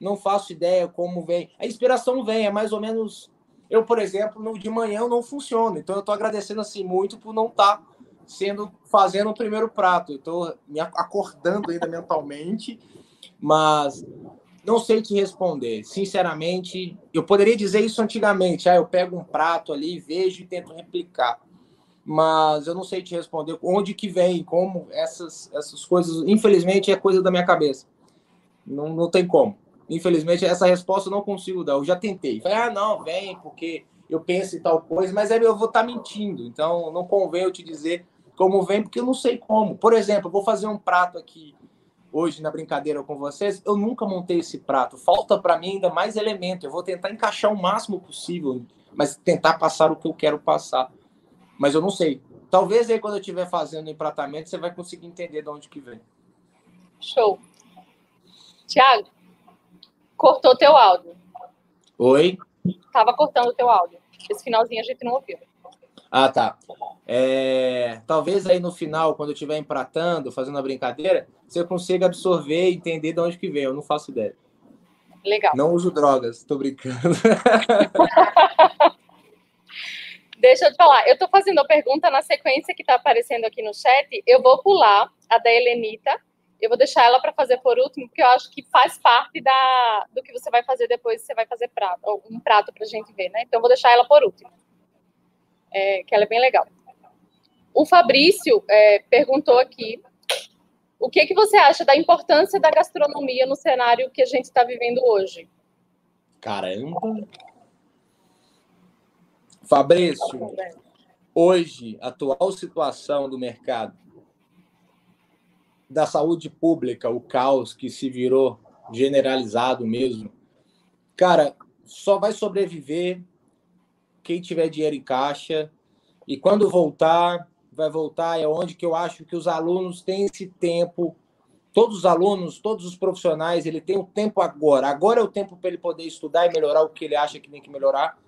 Não faço ideia como vem. A inspiração vem, é mais ou menos eu, por exemplo, no, de manhã eu não funciono. Então eu estou agradecendo assim muito por não estar tá sendo fazendo o primeiro prato. Estou me acordando ainda mentalmente, mas não sei te responder. Sinceramente, eu poderia dizer isso antigamente. Ah, eu pego um prato ali, vejo e tento replicar. Mas eu não sei te responder onde que vem, como essas, essas coisas. Infelizmente, é coisa da minha cabeça. Não, não tem como. Infelizmente, essa resposta eu não consigo dar. Eu já tentei. Falei, ah, não, vem, porque eu penso em tal coisa, mas aí eu vou estar tá mentindo. Então, não convém eu te dizer como vem, porque eu não sei como. Por exemplo, eu vou fazer um prato aqui hoje na brincadeira com vocês. Eu nunca montei esse prato. Falta para mim ainda mais elemento. Eu vou tentar encaixar o máximo possível, mas tentar passar o que eu quero passar. Mas eu não sei. Talvez aí quando eu estiver fazendo o empratamento, você vai conseguir entender de onde que vem. Show. Tiago, Cortou teu áudio. Oi? Tava cortando o teu áudio. Esse finalzinho a gente não ouviu. Ah, tá. É... Talvez aí no final, quando eu estiver empratando, fazendo a brincadeira, você consiga absorver e entender de onde que vem. Eu não faço ideia. Legal. Não uso drogas, tô brincando. Deixa eu te falar, eu tô fazendo a pergunta na sequência que tá aparecendo aqui no chat. Eu vou pular a da Helenita, eu vou deixar ela para fazer por último, porque eu acho que faz parte da, do que você vai fazer depois, você vai fazer prato, um prato para a gente ver, né? Então, eu vou deixar ela por último, é, que ela é bem legal. O Fabrício é, perguntou aqui o que, que você acha da importância da gastronomia no cenário que a gente está vivendo hoje? Caramba! Fabrício, hoje, atual situação do mercado, da saúde pública, o caos que se virou generalizado mesmo. Cara, só vai sobreviver quem tiver dinheiro em caixa. E quando voltar, vai voltar é onde que eu acho que os alunos têm esse tempo. Todos os alunos, todos os profissionais, ele tem o tempo agora. Agora é o tempo para ele poder estudar e melhorar o que ele acha que tem que melhorar.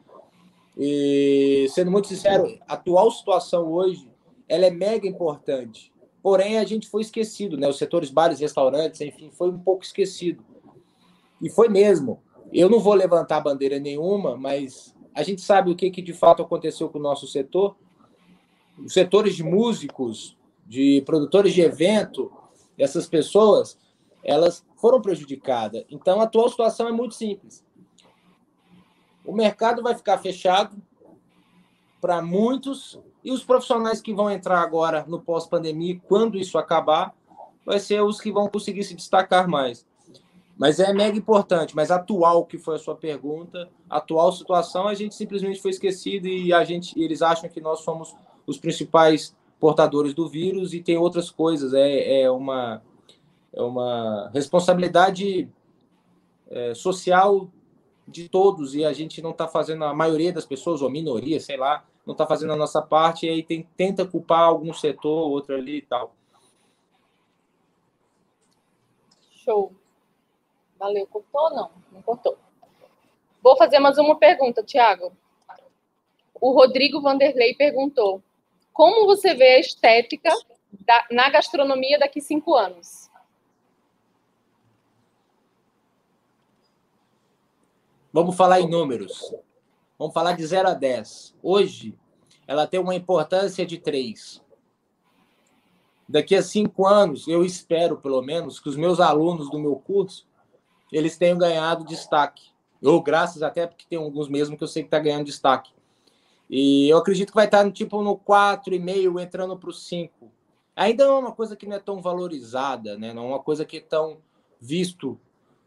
E sendo muito sincero, a atual situação hoje, ela é mega importante. Porém, a gente foi esquecido, né? Os setores bares, restaurantes, enfim, foi um pouco esquecido. E foi mesmo. Eu não vou levantar bandeira nenhuma, mas a gente sabe o que, que de fato aconteceu com o nosso setor. Os setores de músicos, de produtores de evento, essas pessoas, elas foram prejudicadas. Então, a atual situação é muito simples. O mercado vai ficar fechado para muitos e os profissionais que vão entrar agora no pós-pandemia, quando isso acabar, vai ser os que vão conseguir se destacar mais. Mas é mega importante, mas atual que foi a sua pergunta, atual situação, a gente simplesmente foi esquecido e a gente, eles acham que nós somos os principais portadores do vírus e tem outras coisas. É, é uma é uma responsabilidade é, social de todos e a gente não está fazendo a maioria das pessoas ou minoria, sei lá, não está fazendo a nossa parte e aí tem, tenta culpar algum setor, outro ali e tal. Show. Valeu. Cortou não? Não cortou. Vou fazer mais uma pergunta, Tiago. O Rodrigo Vanderlei perguntou: Como você vê a estética da, na gastronomia daqui cinco anos? Vamos falar em números. Vamos falar de 0 a 10. Hoje, ela tem uma importância de 3. Daqui a cinco anos, eu espero, pelo menos, que os meus alunos do meu curso eles tenham ganhado destaque. Ou graças até porque tem alguns mesmo que eu sei que está ganhando destaque. E eu acredito que vai estar tipo no 4,5, entrando para o 5. Ainda é uma coisa que não é tão valorizada, né? não é uma coisa que é tão visto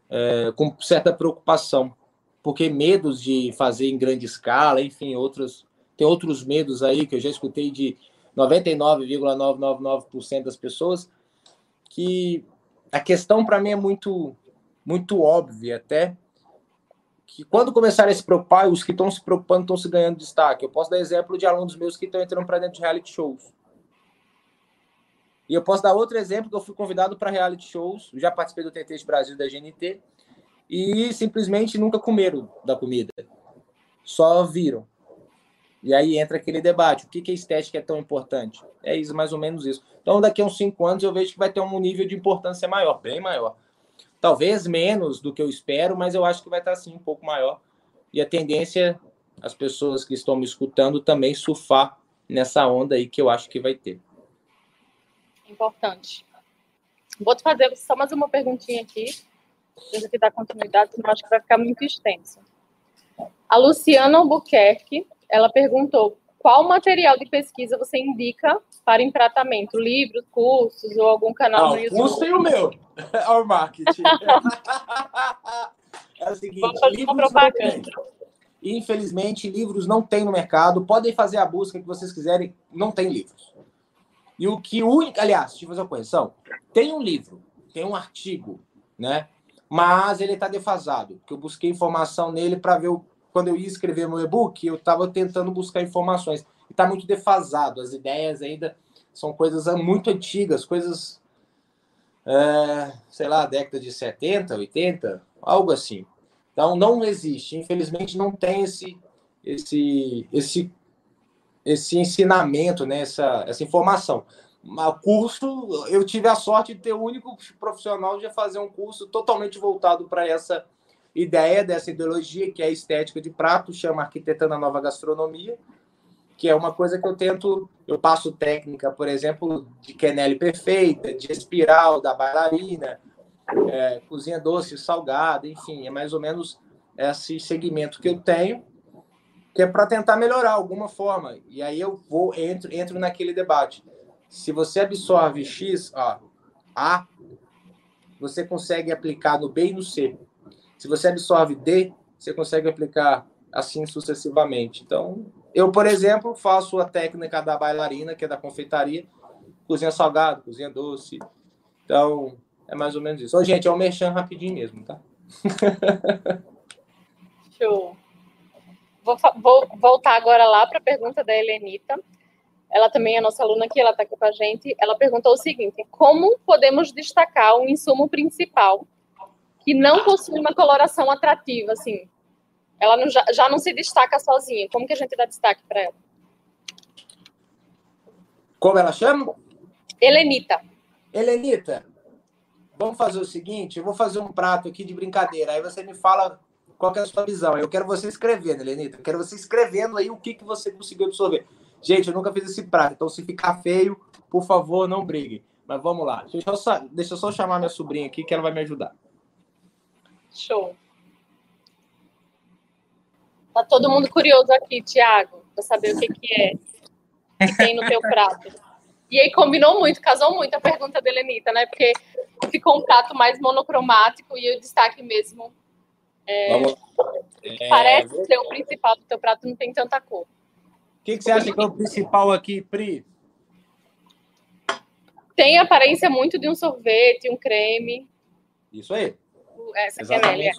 é, com certa preocupação. Porque medos de fazer em grande escala, enfim, outros, tem outros medos aí que eu já escutei de 99,999% das pessoas, que a questão para mim é muito, muito óbvia até, que quando começarem a se preocupar, os que estão se preocupando estão se ganhando destaque. Eu posso dar exemplo de alunos meus que estão entrando para dentro de reality shows. E eu posso dar outro exemplo que eu fui convidado para reality shows, já participei do TT de Brasil da GNT, e simplesmente nunca comeram da comida. Só viram. E aí entra aquele debate: o que, que a estética é tão importante? É isso, mais ou menos isso. Então, daqui a uns cinco anos, eu vejo que vai ter um nível de importância maior, bem maior. Talvez menos do que eu espero, mas eu acho que vai estar assim um pouco maior. E a tendência, as pessoas que estão me escutando também surfar nessa onda aí que eu acho que vai ter. Importante. Vou te fazer só mais uma perguntinha aqui, para que dar continuidade, senão acho que vai ficar muito extenso. A Luciana Albuquerque, ela perguntou qual material de pesquisa você indica para empratamento? Livros, cursos ou algum canal ah, no YouTube? Curso tem o meu. É o marketing. é o seguinte, fazer propaganda. Infelizmente, livros não tem no mercado. Podem fazer a busca que vocês quiserem, não tem livros. E o que único, aliás, deixa eu fazer uma correção. Tem um livro, tem um artigo, né? Mas ele está defasado, porque eu busquei informação nele para ver o quando eu ia escrever meu e-book, eu estava tentando buscar informações. E está muito defasado. As ideias ainda são coisas muito antigas, coisas, é, sei lá, década de 70, 80, algo assim. Então, não existe. Infelizmente, não tem esse, esse, esse, esse ensinamento, né? essa, essa informação. O curso, eu tive a sorte de ter o único profissional de fazer um curso totalmente voltado para essa ideia dessa ideologia, que é a estética de prato, chama Arquitetando a Nova Gastronomia, que é uma coisa que eu tento, eu passo técnica, por exemplo, de quenelle perfeita, de espiral, da bailarina, é, cozinha doce, salgada, enfim, é mais ou menos esse segmento que eu tenho, que é para tentar melhorar alguma forma. E aí eu vou entro, entro naquele debate. Se você absorve X, ó, A, você consegue aplicar no B e no C. Se você absorve D, você consegue aplicar assim sucessivamente. Então, eu, por exemplo, faço a técnica da bailarina, que é da confeitaria, cozinha salgado, cozinha doce. Então, é mais ou menos isso. Ô, gente, é um merchan rapidinho mesmo, tá? Show. Vou, vou voltar agora lá para a pergunta da Helenita. Ela também é nossa aluna aqui, ela está aqui com a gente. Ela perguntou o seguinte: como podemos destacar um insumo principal que não possui uma coloração atrativa, assim. Ela não, já, já não se destaca sozinha. Como que a gente dá destaque para ela? Como ela chama? Helenita. Helenita, vamos fazer o seguinte: eu vou fazer um prato aqui de brincadeira. Aí você me fala qual é a sua visão. Eu quero você escrevendo, Helenita. Eu quero você escrevendo aí o que, que você conseguiu absorver. Gente, eu nunca fiz esse prato, então se ficar feio, por favor, não brigue. Mas vamos lá. Deixa eu só, deixa eu só chamar minha sobrinha aqui que ela vai me ajudar. Show. Tá todo mundo curioso aqui, Tiago, para saber o que, que é que tem no teu prato. E aí combinou muito, casou muito a pergunta da Helenita, né? Porque ficou um prato mais monocromático e o destaque mesmo. É, é, parece ser o principal do teu prato, não tem tanta cor. O que, que você acha que é o principal aqui, Pri? Tem aparência muito de um sorvete, um creme. Isso aí essa Exatamente.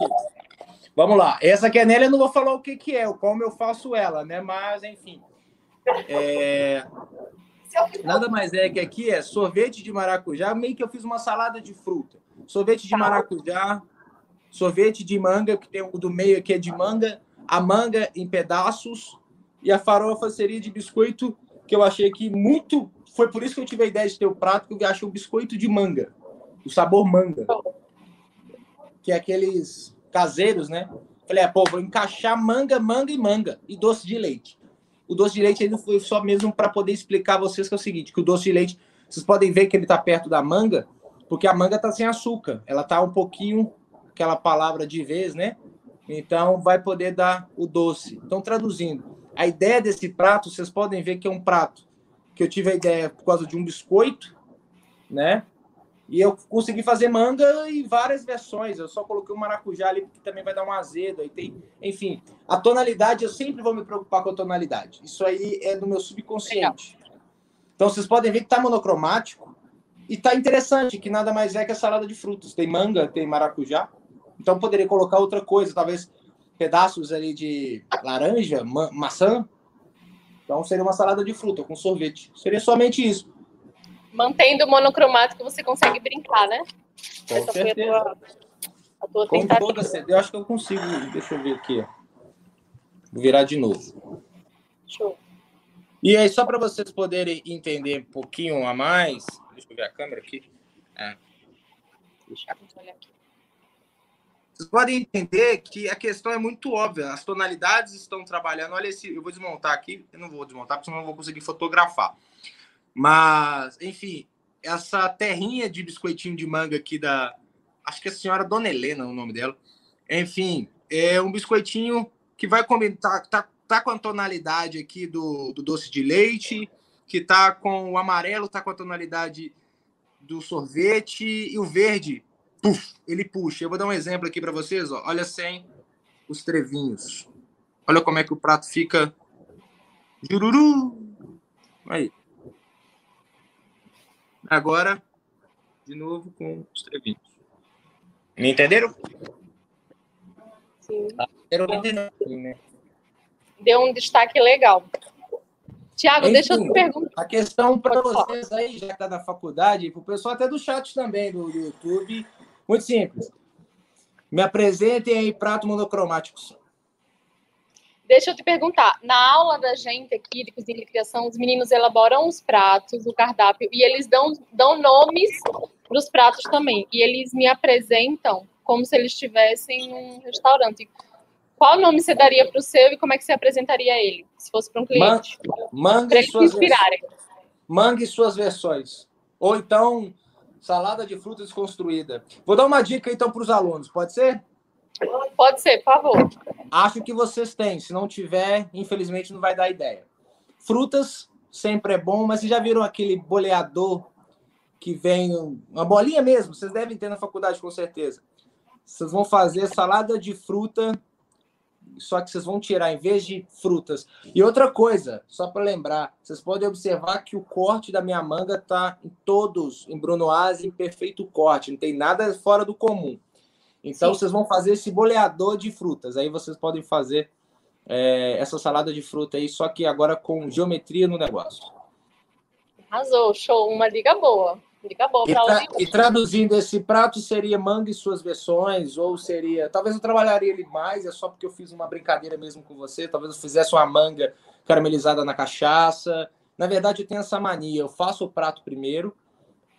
Vamos lá. Essa quenelle eu não vou falar o que, que é, como eu faço ela, né? Mas, enfim. É... Nada mais é que aqui é sorvete de maracujá, meio que eu fiz uma salada de fruta. Sorvete de tá. maracujá, sorvete de manga, que tem o do meio aqui é de manga, a manga em pedaços, e a farofa seria de biscoito, que eu achei que muito. Foi por isso que eu tive a ideia de ter o prato, que eu achei o biscoito de manga, o sabor manga que é aqueles caseiros, né? Falei, é, pô, vou encaixar manga, manga e manga e doce de leite. O doce de leite ainda foi só mesmo para poder explicar a vocês que é o seguinte, que o doce de leite, vocês podem ver que ele está perto da manga, porque a manga está sem açúcar. Ela está um pouquinho aquela palavra de vez, né? Então vai poder dar o doce. Então, traduzindo, a ideia desse prato, vocês podem ver que é um prato que eu tive a ideia por causa de um biscoito, né? E eu consegui fazer manga em várias versões. Eu só coloquei o maracujá ali, porque também vai dar um azedo. Aí tem... Enfim, a tonalidade, eu sempre vou me preocupar com a tonalidade. Isso aí é do meu subconsciente. Legal. Então, vocês podem ver que tá monocromático e tá interessante, que nada mais é que a salada de frutas. Tem manga, tem maracujá. Então, poderia colocar outra coisa, talvez pedaços ali de laranja, ma maçã. Então, seria uma salada de fruta com sorvete. Seria somente isso. Mantendo o monocromático, você consegue brincar, né? Com Essa certeza. a tua, a tua Com toda. Eu acho que eu consigo. Deixa eu ver aqui. Vou virar de novo. Show. E aí, só para vocês poderem entender um pouquinho a mais. Deixa eu ver a câmera aqui. É. Deixa eu olhar aqui. Vocês podem entender que a questão é muito óbvia. As tonalidades estão trabalhando. Olha esse, eu vou desmontar aqui. Eu não vou desmontar, porque senão eu não vou conseguir fotografar. Mas, enfim, essa terrinha de biscoitinho de manga aqui da. Acho que é a senhora Dona Helena, o nome dela. Enfim, é um biscoitinho que vai combinar. Tá, tá, tá com a tonalidade aqui do, do doce de leite, que tá com o amarelo, tá com a tonalidade do sorvete, e o verde, puf, ele puxa. Eu vou dar um exemplo aqui para vocês, ó. Olha sem os trevinhos. Olha como é que o prato fica. Jururu! Aí. Agora, de novo com os trevinhos. Me entenderam? Sim. Ah, né? Deu um destaque legal. Tiago, deixa eu te perguntar. A questão para vocês aí, já que está na faculdade, para o pessoal até do chat também, do, do YouTube, muito simples. Me apresentem aí prato monocromáticos. Deixa eu te perguntar, na aula da gente aqui de cozinha e criação, os meninos elaboram os pratos, o cardápio, e eles dão, dão nomes para os pratos também. E eles me apresentam como se eles estivessem num restaurante. Qual nome você daria para o seu e como é que você apresentaria ele, se fosse para um cliente? manga e suas inspirarem. Manga e suas versões. Ou então, salada de frutas desconstruída. Vou dar uma dica então para os alunos, pode ser? Pode ser, por favor. Acho que vocês têm. Se não tiver, infelizmente não vai dar ideia. Frutas sempre é bom, mas vocês já viram aquele boleador que vem uma bolinha mesmo? Vocês devem ter na faculdade com certeza. Vocês vão fazer salada de fruta, só que vocês vão tirar em vez de frutas. E outra coisa, só para lembrar, vocês podem observar que o corte da minha manga tá em todos em brunoise em perfeito corte, não tem nada fora do comum. Então, Sim. vocês vão fazer esse boleador de frutas. Aí vocês podem fazer é, essa salada de fruta aí, só que agora com geometria no negócio. Arrasou, show. Uma dica boa. Dica boa e, tra e traduzindo esse prato seria manga e suas versões, ou seria. Talvez eu trabalharia ele mais, é só porque eu fiz uma brincadeira mesmo com você. Talvez eu fizesse uma manga caramelizada na cachaça. Na verdade, eu tenho essa mania. Eu faço o prato primeiro,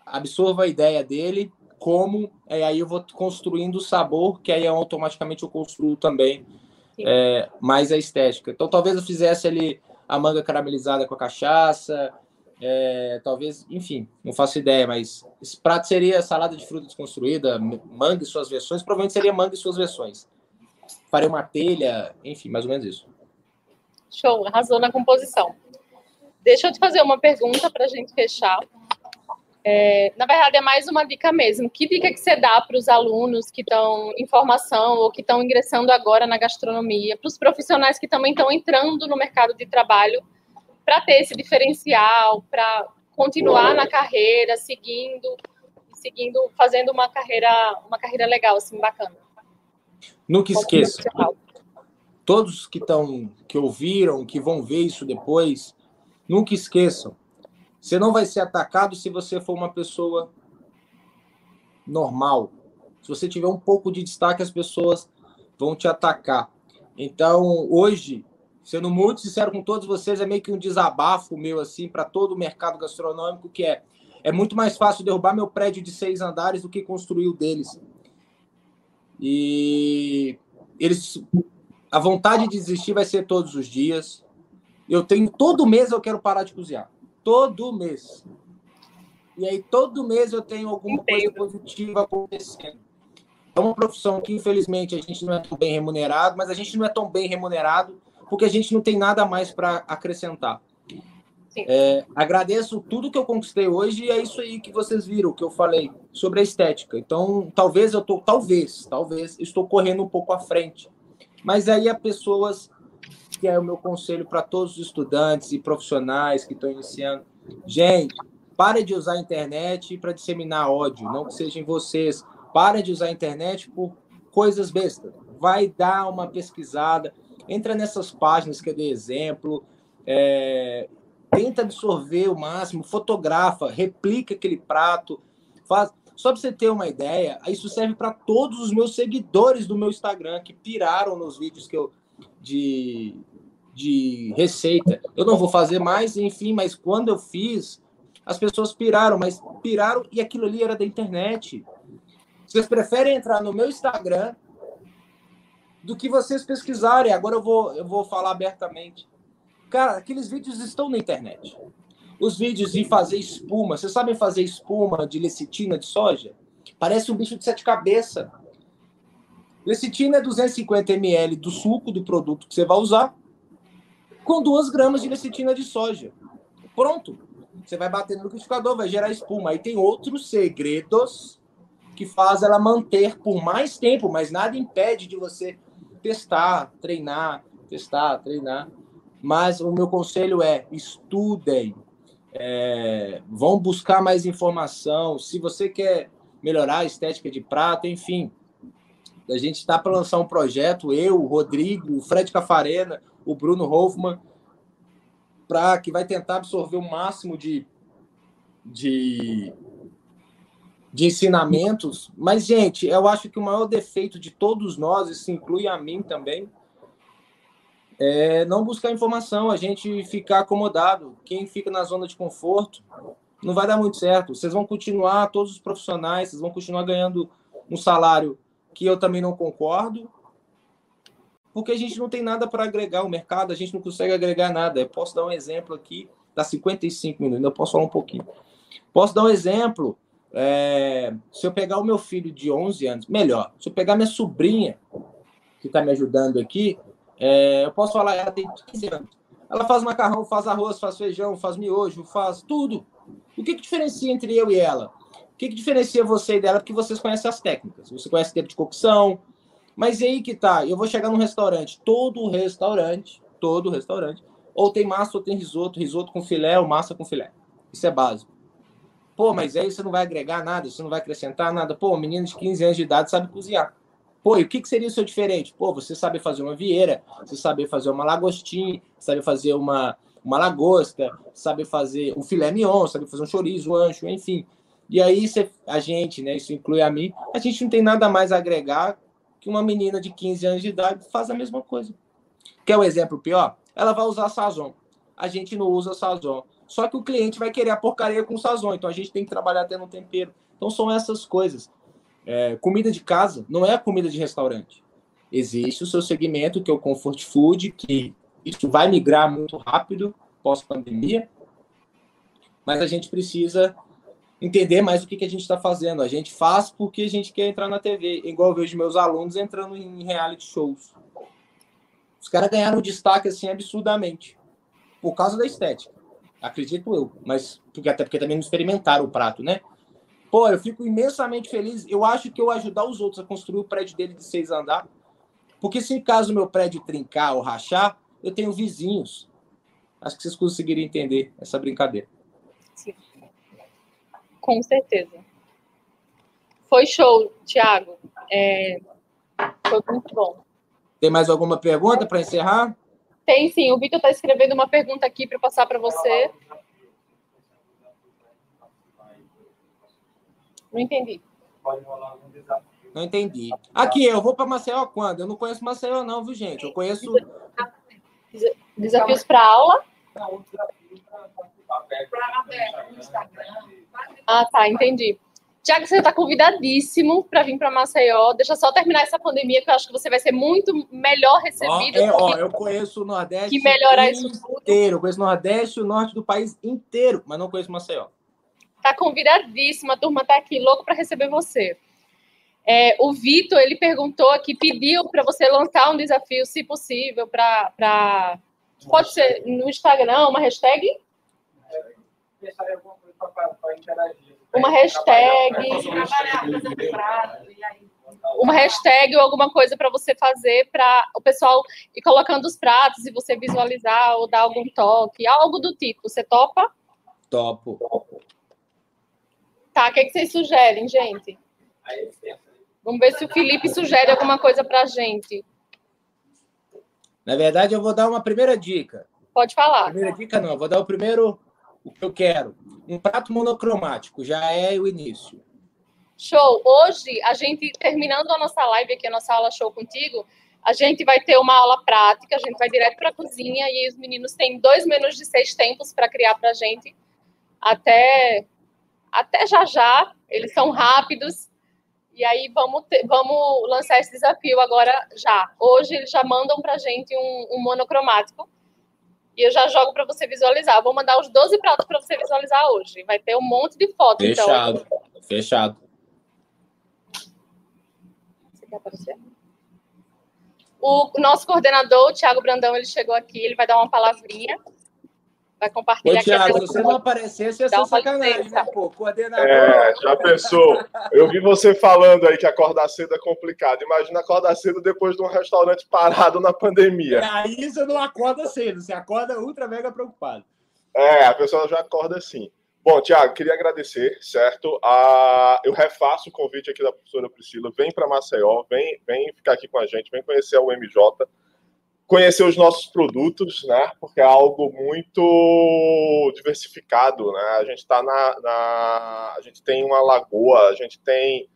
absorvo a ideia dele, como, é, aí eu vou construindo o sabor, que aí automaticamente eu construo também é, mais a estética. Então talvez eu fizesse ali a manga caramelizada com a cachaça, é, talvez, enfim, não faço ideia, mas esse prato seria salada de fruta desconstruída, manga e suas versões, provavelmente seria manga e suas versões. Farei uma telha, enfim, mais ou menos isso. Show, arrasou na composição. Deixa eu te fazer uma pergunta para a gente fechar. É, na verdade, é mais uma dica mesmo. Que dica que você dá para os alunos que estão em formação ou que estão ingressando agora na gastronomia, para os profissionais que também estão entrando no mercado de trabalho, para ter esse diferencial, para continuar na carreira, seguindo, seguindo, fazendo uma carreira, uma carreira legal, assim, bacana. Nunca esqueça. Todos que estão, que ouviram, que vão ver isso depois, nunca esqueçam você não vai ser atacado se você for uma pessoa normal. Se você tiver um pouco de destaque, as pessoas vão te atacar. Então, hoje, sendo muito sincero com todos vocês, é meio que um desabafo meu assim para todo o mercado gastronômico que é é muito mais fácil derrubar meu prédio de seis andares do que construir o deles. E eles a vontade de desistir vai ser todos os dias. Eu tenho todo mês eu quero parar de cozinhar todo mês. E aí, todo mês eu tenho alguma coisa positiva acontecendo. É uma profissão que, infelizmente, a gente não é tão bem remunerado, mas a gente não é tão bem remunerado porque a gente não tem nada mais para acrescentar. É, agradeço tudo que eu conquistei hoje e é isso aí que vocês viram, que eu falei sobre a estética. Então, talvez eu tô, talvez, talvez estou correndo um pouco à frente. Mas aí há pessoas que é o meu conselho para todos os estudantes e profissionais que estão iniciando. Gente, pare de usar a internet para disseminar ódio, não que sejam vocês. Pare de usar a internet por coisas bestas. Vai dar uma pesquisada, entra nessas páginas que eu dei exemplo, é, tenta absorver o máximo, fotografa, replica aquele prato, faz. Só para você ter uma ideia, isso serve para todos os meus seguidores do meu Instagram que piraram nos vídeos que eu de, de receita. Eu não vou fazer mais, enfim, mas quando eu fiz, as pessoas piraram, mas piraram e aquilo ali era da internet. Vocês preferem entrar no meu Instagram do que vocês pesquisarem. Agora eu vou, eu vou falar abertamente. Cara, aqueles vídeos estão na internet. Os vídeos de fazer espuma. Vocês sabem fazer espuma de lecitina de soja? Parece um bicho de sete cabeças. Lecitina é 250 ml do suco do produto que você vai usar, com 2 gramas de lecitina de soja. Pronto. Você vai bater no liquidificador, vai gerar espuma. Aí tem outros segredos que faz ela manter por mais tempo, mas nada impede de você testar, treinar, testar, treinar. Mas o meu conselho é estudem, é, vão buscar mais informação. Se você quer melhorar a estética de prato, enfim, a gente está para lançar um projeto, eu, o Rodrigo, o Fred Cafarena, o Bruno Hoffman, para que vai tentar absorver o máximo de, de de ensinamentos. Mas, gente, eu acho que o maior defeito de todos nós, isso inclui a mim também, é não buscar informação, a gente ficar acomodado. Quem fica na zona de conforto não vai dar muito certo. Vocês vão continuar, todos os profissionais, vocês vão continuar ganhando um salário que eu também não concordo, porque a gente não tem nada para agregar ao mercado, a gente não consegue agregar nada. Eu posso dar um exemplo aqui, dá 55 minutos, eu posso falar um pouquinho. Posso dar um exemplo é, se eu pegar o meu filho de 11 anos, melhor, se eu pegar minha sobrinha, que está me ajudando aqui, é, eu posso falar, ela tem 15 anos. Ela faz macarrão, faz arroz, faz feijão, faz miojo, faz tudo. O que, que diferencia entre eu e ela? O que, que diferencia você e dela? Porque vocês conhecem as técnicas. Você conhece o tempo de cocção. Mas e aí que tá? Eu vou chegar num restaurante. Todo restaurante, todo restaurante, ou tem massa ou tem risoto. Risoto com filé ou massa com filé. Isso é básico. Pô, mas aí você não vai agregar nada, você não vai acrescentar nada. Pô, menino de 15 anos de idade sabe cozinhar. Pô, e o que, que seria o seu diferente? Pô, você sabe fazer uma vieira, você sabe fazer uma lagostinha, sabe fazer uma, uma lagosta, sabe fazer um filé mignon, sabe fazer um chorizo, um ancho, enfim. E aí você, a gente, né, isso inclui a mim, a gente não tem nada mais a agregar que uma menina de 15 anos de idade faz a mesma coisa. Quer um exemplo pior? Ela vai usar sazon. A gente não usa sazon. Só que o cliente vai querer a porcaria com sazon, então a gente tem que trabalhar até no tempero. Então são essas coisas. É, comida de casa não é comida de restaurante. Existe o seu segmento, que é o comfort food, que isso vai migrar muito rápido pós-pandemia, mas a gente precisa entender mais o que, que a gente está fazendo. A gente faz porque a gente quer entrar na TV, igual eu vejo meus alunos entrando em reality shows. Os caras ganharam destaque assim absurdamente por causa da estética. Acredito eu, mas porque, até porque também não experimentaram o prato, né? Pô, eu fico imensamente feliz. Eu acho que eu ajudar os outros a construir o prédio dele de seis andar. Porque se caso meu prédio trincar ou rachar, eu tenho vizinhos. Acho que vocês conseguiriam entender essa brincadeira. Sim. Com certeza. Foi show, Thiago. É... Foi muito bom. Tem mais alguma pergunta para encerrar? Tem sim. O Vitor está escrevendo uma pergunta aqui para passar para você. Não entendi. Não entendi. Aqui, eu vou para Maceió quando? Eu não conheço Maceió, não, viu, gente? Eu conheço. Desafios para aula? Ah, tá, entendi. Tiago, você está convidadíssimo para vir para Maceió. Deixa só terminar essa pandemia, que eu acho que você vai ser muito melhor recebido. Ó, é, ó, eu conheço o Nordeste que melhorar isso inteiro. Eu conheço o Nordeste e o Norte do país inteiro, mas não conheço Maceió. Tá convidadíssima, a turma tá aqui, louco para receber você. É, o Vitor, ele perguntou aqui, pediu para você lançar um desafio, se possível, para. Pode ser no Instagram, uma hashtag? Uma hashtag. Uma hashtag ou alguma coisa para você fazer para o pessoal ir colocando os pratos e você visualizar ou dar algum toque, algo do tipo. Você topa? Topo. Tá, o que, é que vocês sugerem, gente? Vamos ver se o Felipe sugere alguma coisa para a gente. Na verdade, eu vou dar uma primeira dica. Pode falar. Primeira dica não, eu vou dar o primeiro, o que eu quero. Um prato monocromático, já é o início. Show! Hoje, a gente, terminando a nossa live aqui, a nossa aula show contigo, a gente vai ter uma aula prática, a gente vai direto para a cozinha e os meninos têm dois menus de seis tempos para criar para a gente até, até já já. Eles são rápidos. E aí vamos, ter, vamos lançar esse desafio agora já. Hoje eles já mandam para a gente um, um, monocromático. E eu já jogo para você visualizar. Vou mandar os 12 pratos para você visualizar hoje. Vai ter um monte de fotos. Então. Fechado. Então. Fechado. Você quer aparecer? O nosso coordenador, o Thiago Brandão, ele chegou aqui, ele vai dar uma palavrinha vai compartilhar Ô, Thiago, se você não aparecesse, ia ser sacanagem, né, pô? Coordenador. É, já pensou? Eu vi você falando aí que acordar cedo é complicado. Imagina acordar cedo depois de um restaurante parado na pandemia. E aí você não acorda cedo, você acorda ultra mega preocupado. É, a pessoa já acorda assim. Bom, Tiago, queria agradecer, certo? Ah, eu refaço o convite aqui da professora Priscila. Vem para Maceió, vem, vem ficar aqui com a gente, vem conhecer o MJ conhecer os nossos produtos, né? Porque é algo muito diversificado, né? A gente está na, na, a gente tem uma lagoa, a gente tem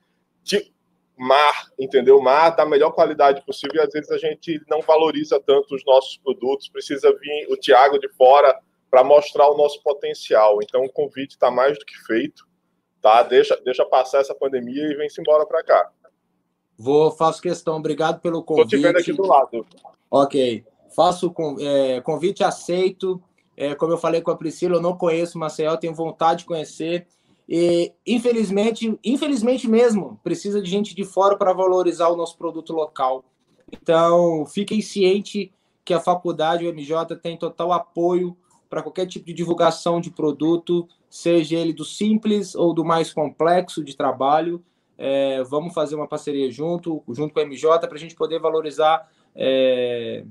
mar, entendeu? Mar da melhor qualidade possível e às vezes a gente não valoriza tanto os nossos produtos. Precisa vir o Tiago de fora para mostrar o nosso potencial. Então o convite está mais do que feito, tá? Deixa, deixa passar essa pandemia e vem-se embora para cá. Vou, faço questão. Obrigado pelo convite. Estou te vendo aqui do lado. Ok. Faço é, convite aceito. É, como eu falei com a Priscila, eu não conheço Maceió, tenho vontade de conhecer. E, infelizmente, infelizmente mesmo, precisa de gente de fora para valorizar o nosso produto local. Então, fiquem cientes que a faculdade, o MJ, tem total apoio para qualquer tipo de divulgação de produto, seja ele do simples ou do mais complexo de trabalho. É, vamos fazer uma parceria junto, junto com a MJ, para a gente poder valorizar é,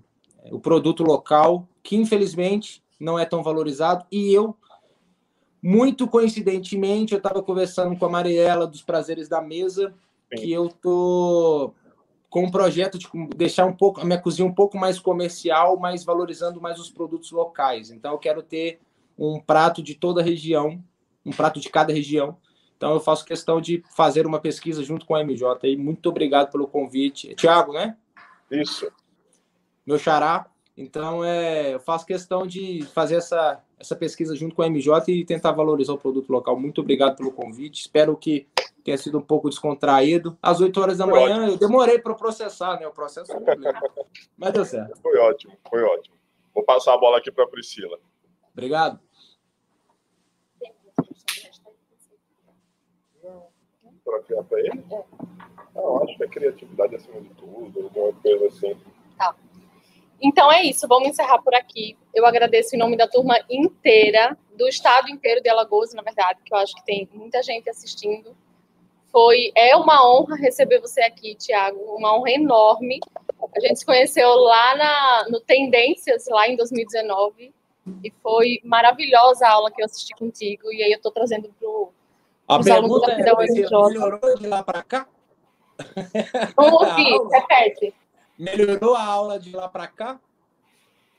o produto local, que infelizmente não é tão valorizado. E eu, muito coincidentemente, eu estava conversando com a Mariela dos Prazeres da Mesa, Sim. que eu tô com um projeto de deixar um pouco a minha cozinha um pouco mais comercial, mas valorizando mais os produtos locais. Então eu quero ter um prato de toda a região, um prato de cada região. Então eu faço questão de fazer uma pesquisa junto com a MJ. E muito obrigado pelo convite. Tiago, né? Isso. Meu xará. Então, é, eu faço questão de fazer essa, essa pesquisa junto com a MJ e tentar valorizar o produto local. Muito obrigado pelo convite. Espero que tenha sido um pouco descontraído. Às 8 horas da foi manhã, ótimo. eu demorei para processar, né? O processo foi Mas deu certo. Foi ótimo, foi ótimo. Vou passar a bola aqui para a Priscila. Obrigado. Para ele? É. Eu acho que é criatividade acima de tudo, alguma coisa assim. Tá. Então é isso, vamos encerrar por aqui. Eu agradeço em nome da turma inteira, do estado inteiro de Alagoas, na verdade, que eu acho que tem muita gente assistindo. Foi, é uma honra receber você aqui, Tiago, uma honra enorme. A gente se conheceu lá na, no Tendências, lá em 2019, e foi maravilhosa a aula que eu assisti contigo, e aí eu estou trazendo para os alunos da é, melhorou de lá para cá? Vamos ouvir, repete. Melhorou a aula de lá para cá?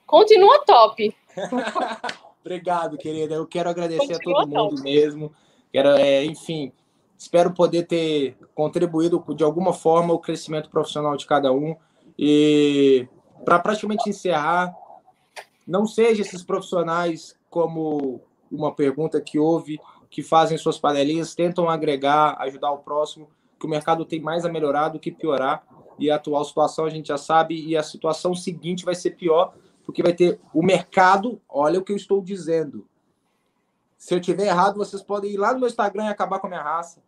Continua top. Obrigado, querida. Eu quero agradecer Continua a todo mundo top. mesmo. Quero, é, enfim, espero poder ter contribuído de alguma forma o crescimento profissional de cada um. E para praticamente encerrar, não seja esses profissionais como uma pergunta que houve, que fazem suas panelinhas, tentam agregar, ajudar o próximo que o mercado tem mais a melhorar do que piorar. E a atual situação a gente já sabe, e a situação seguinte vai ser pior, porque vai ter o mercado. Olha o que eu estou dizendo. Se eu tiver errado, vocês podem ir lá no meu Instagram e acabar com a minha raça.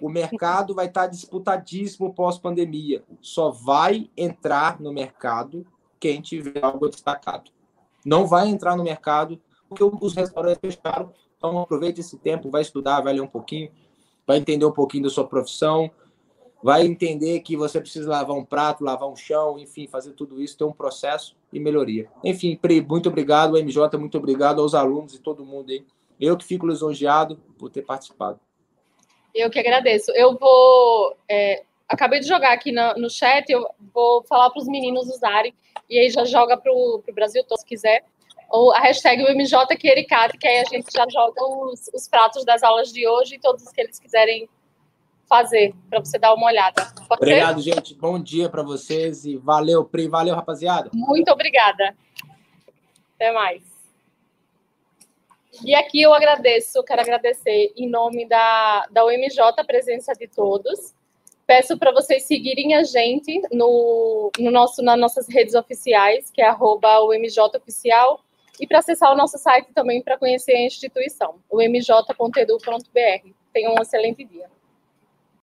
o mercado vai estar disputadíssimo pós-pandemia. Só vai entrar no mercado quem tiver algo destacado. Não vai entrar no mercado porque os restaurantes fecharam. Então, aproveite esse tempo, vai estudar, vai ler um pouquinho, vai entender um pouquinho da sua profissão, vai entender que você precisa lavar um prato, lavar um chão, enfim, fazer tudo isso, ter um processo e melhoria. Enfim, Pri, muito obrigado, MJ, muito obrigado aos alunos e todo mundo aí. Eu que fico lisonjeado por ter participado. Eu que agradeço. Eu vou. É, acabei de jogar aqui no, no chat, eu vou falar para os meninos usarem, e aí já joga para o Brasil todo, se quiser. Ou a hashtag MJQuericate, que aí a gente já joga os, os pratos das aulas de hoje e todos os que eles quiserem fazer, para você dar uma olhada. Pode Obrigado, ser? gente. Bom dia para vocês e valeu, Pri. Valeu, rapaziada. Muito obrigada. Até mais. E aqui eu agradeço, quero agradecer em nome da, da UMJ a presença de todos. Peço para vocês seguirem a gente no, no nosso, nas nossas redes oficiais, que é arroba Oficial, e para acessar o nosso site também para conhecer a instituição, o mj.edu.br. Tenham um excelente dia.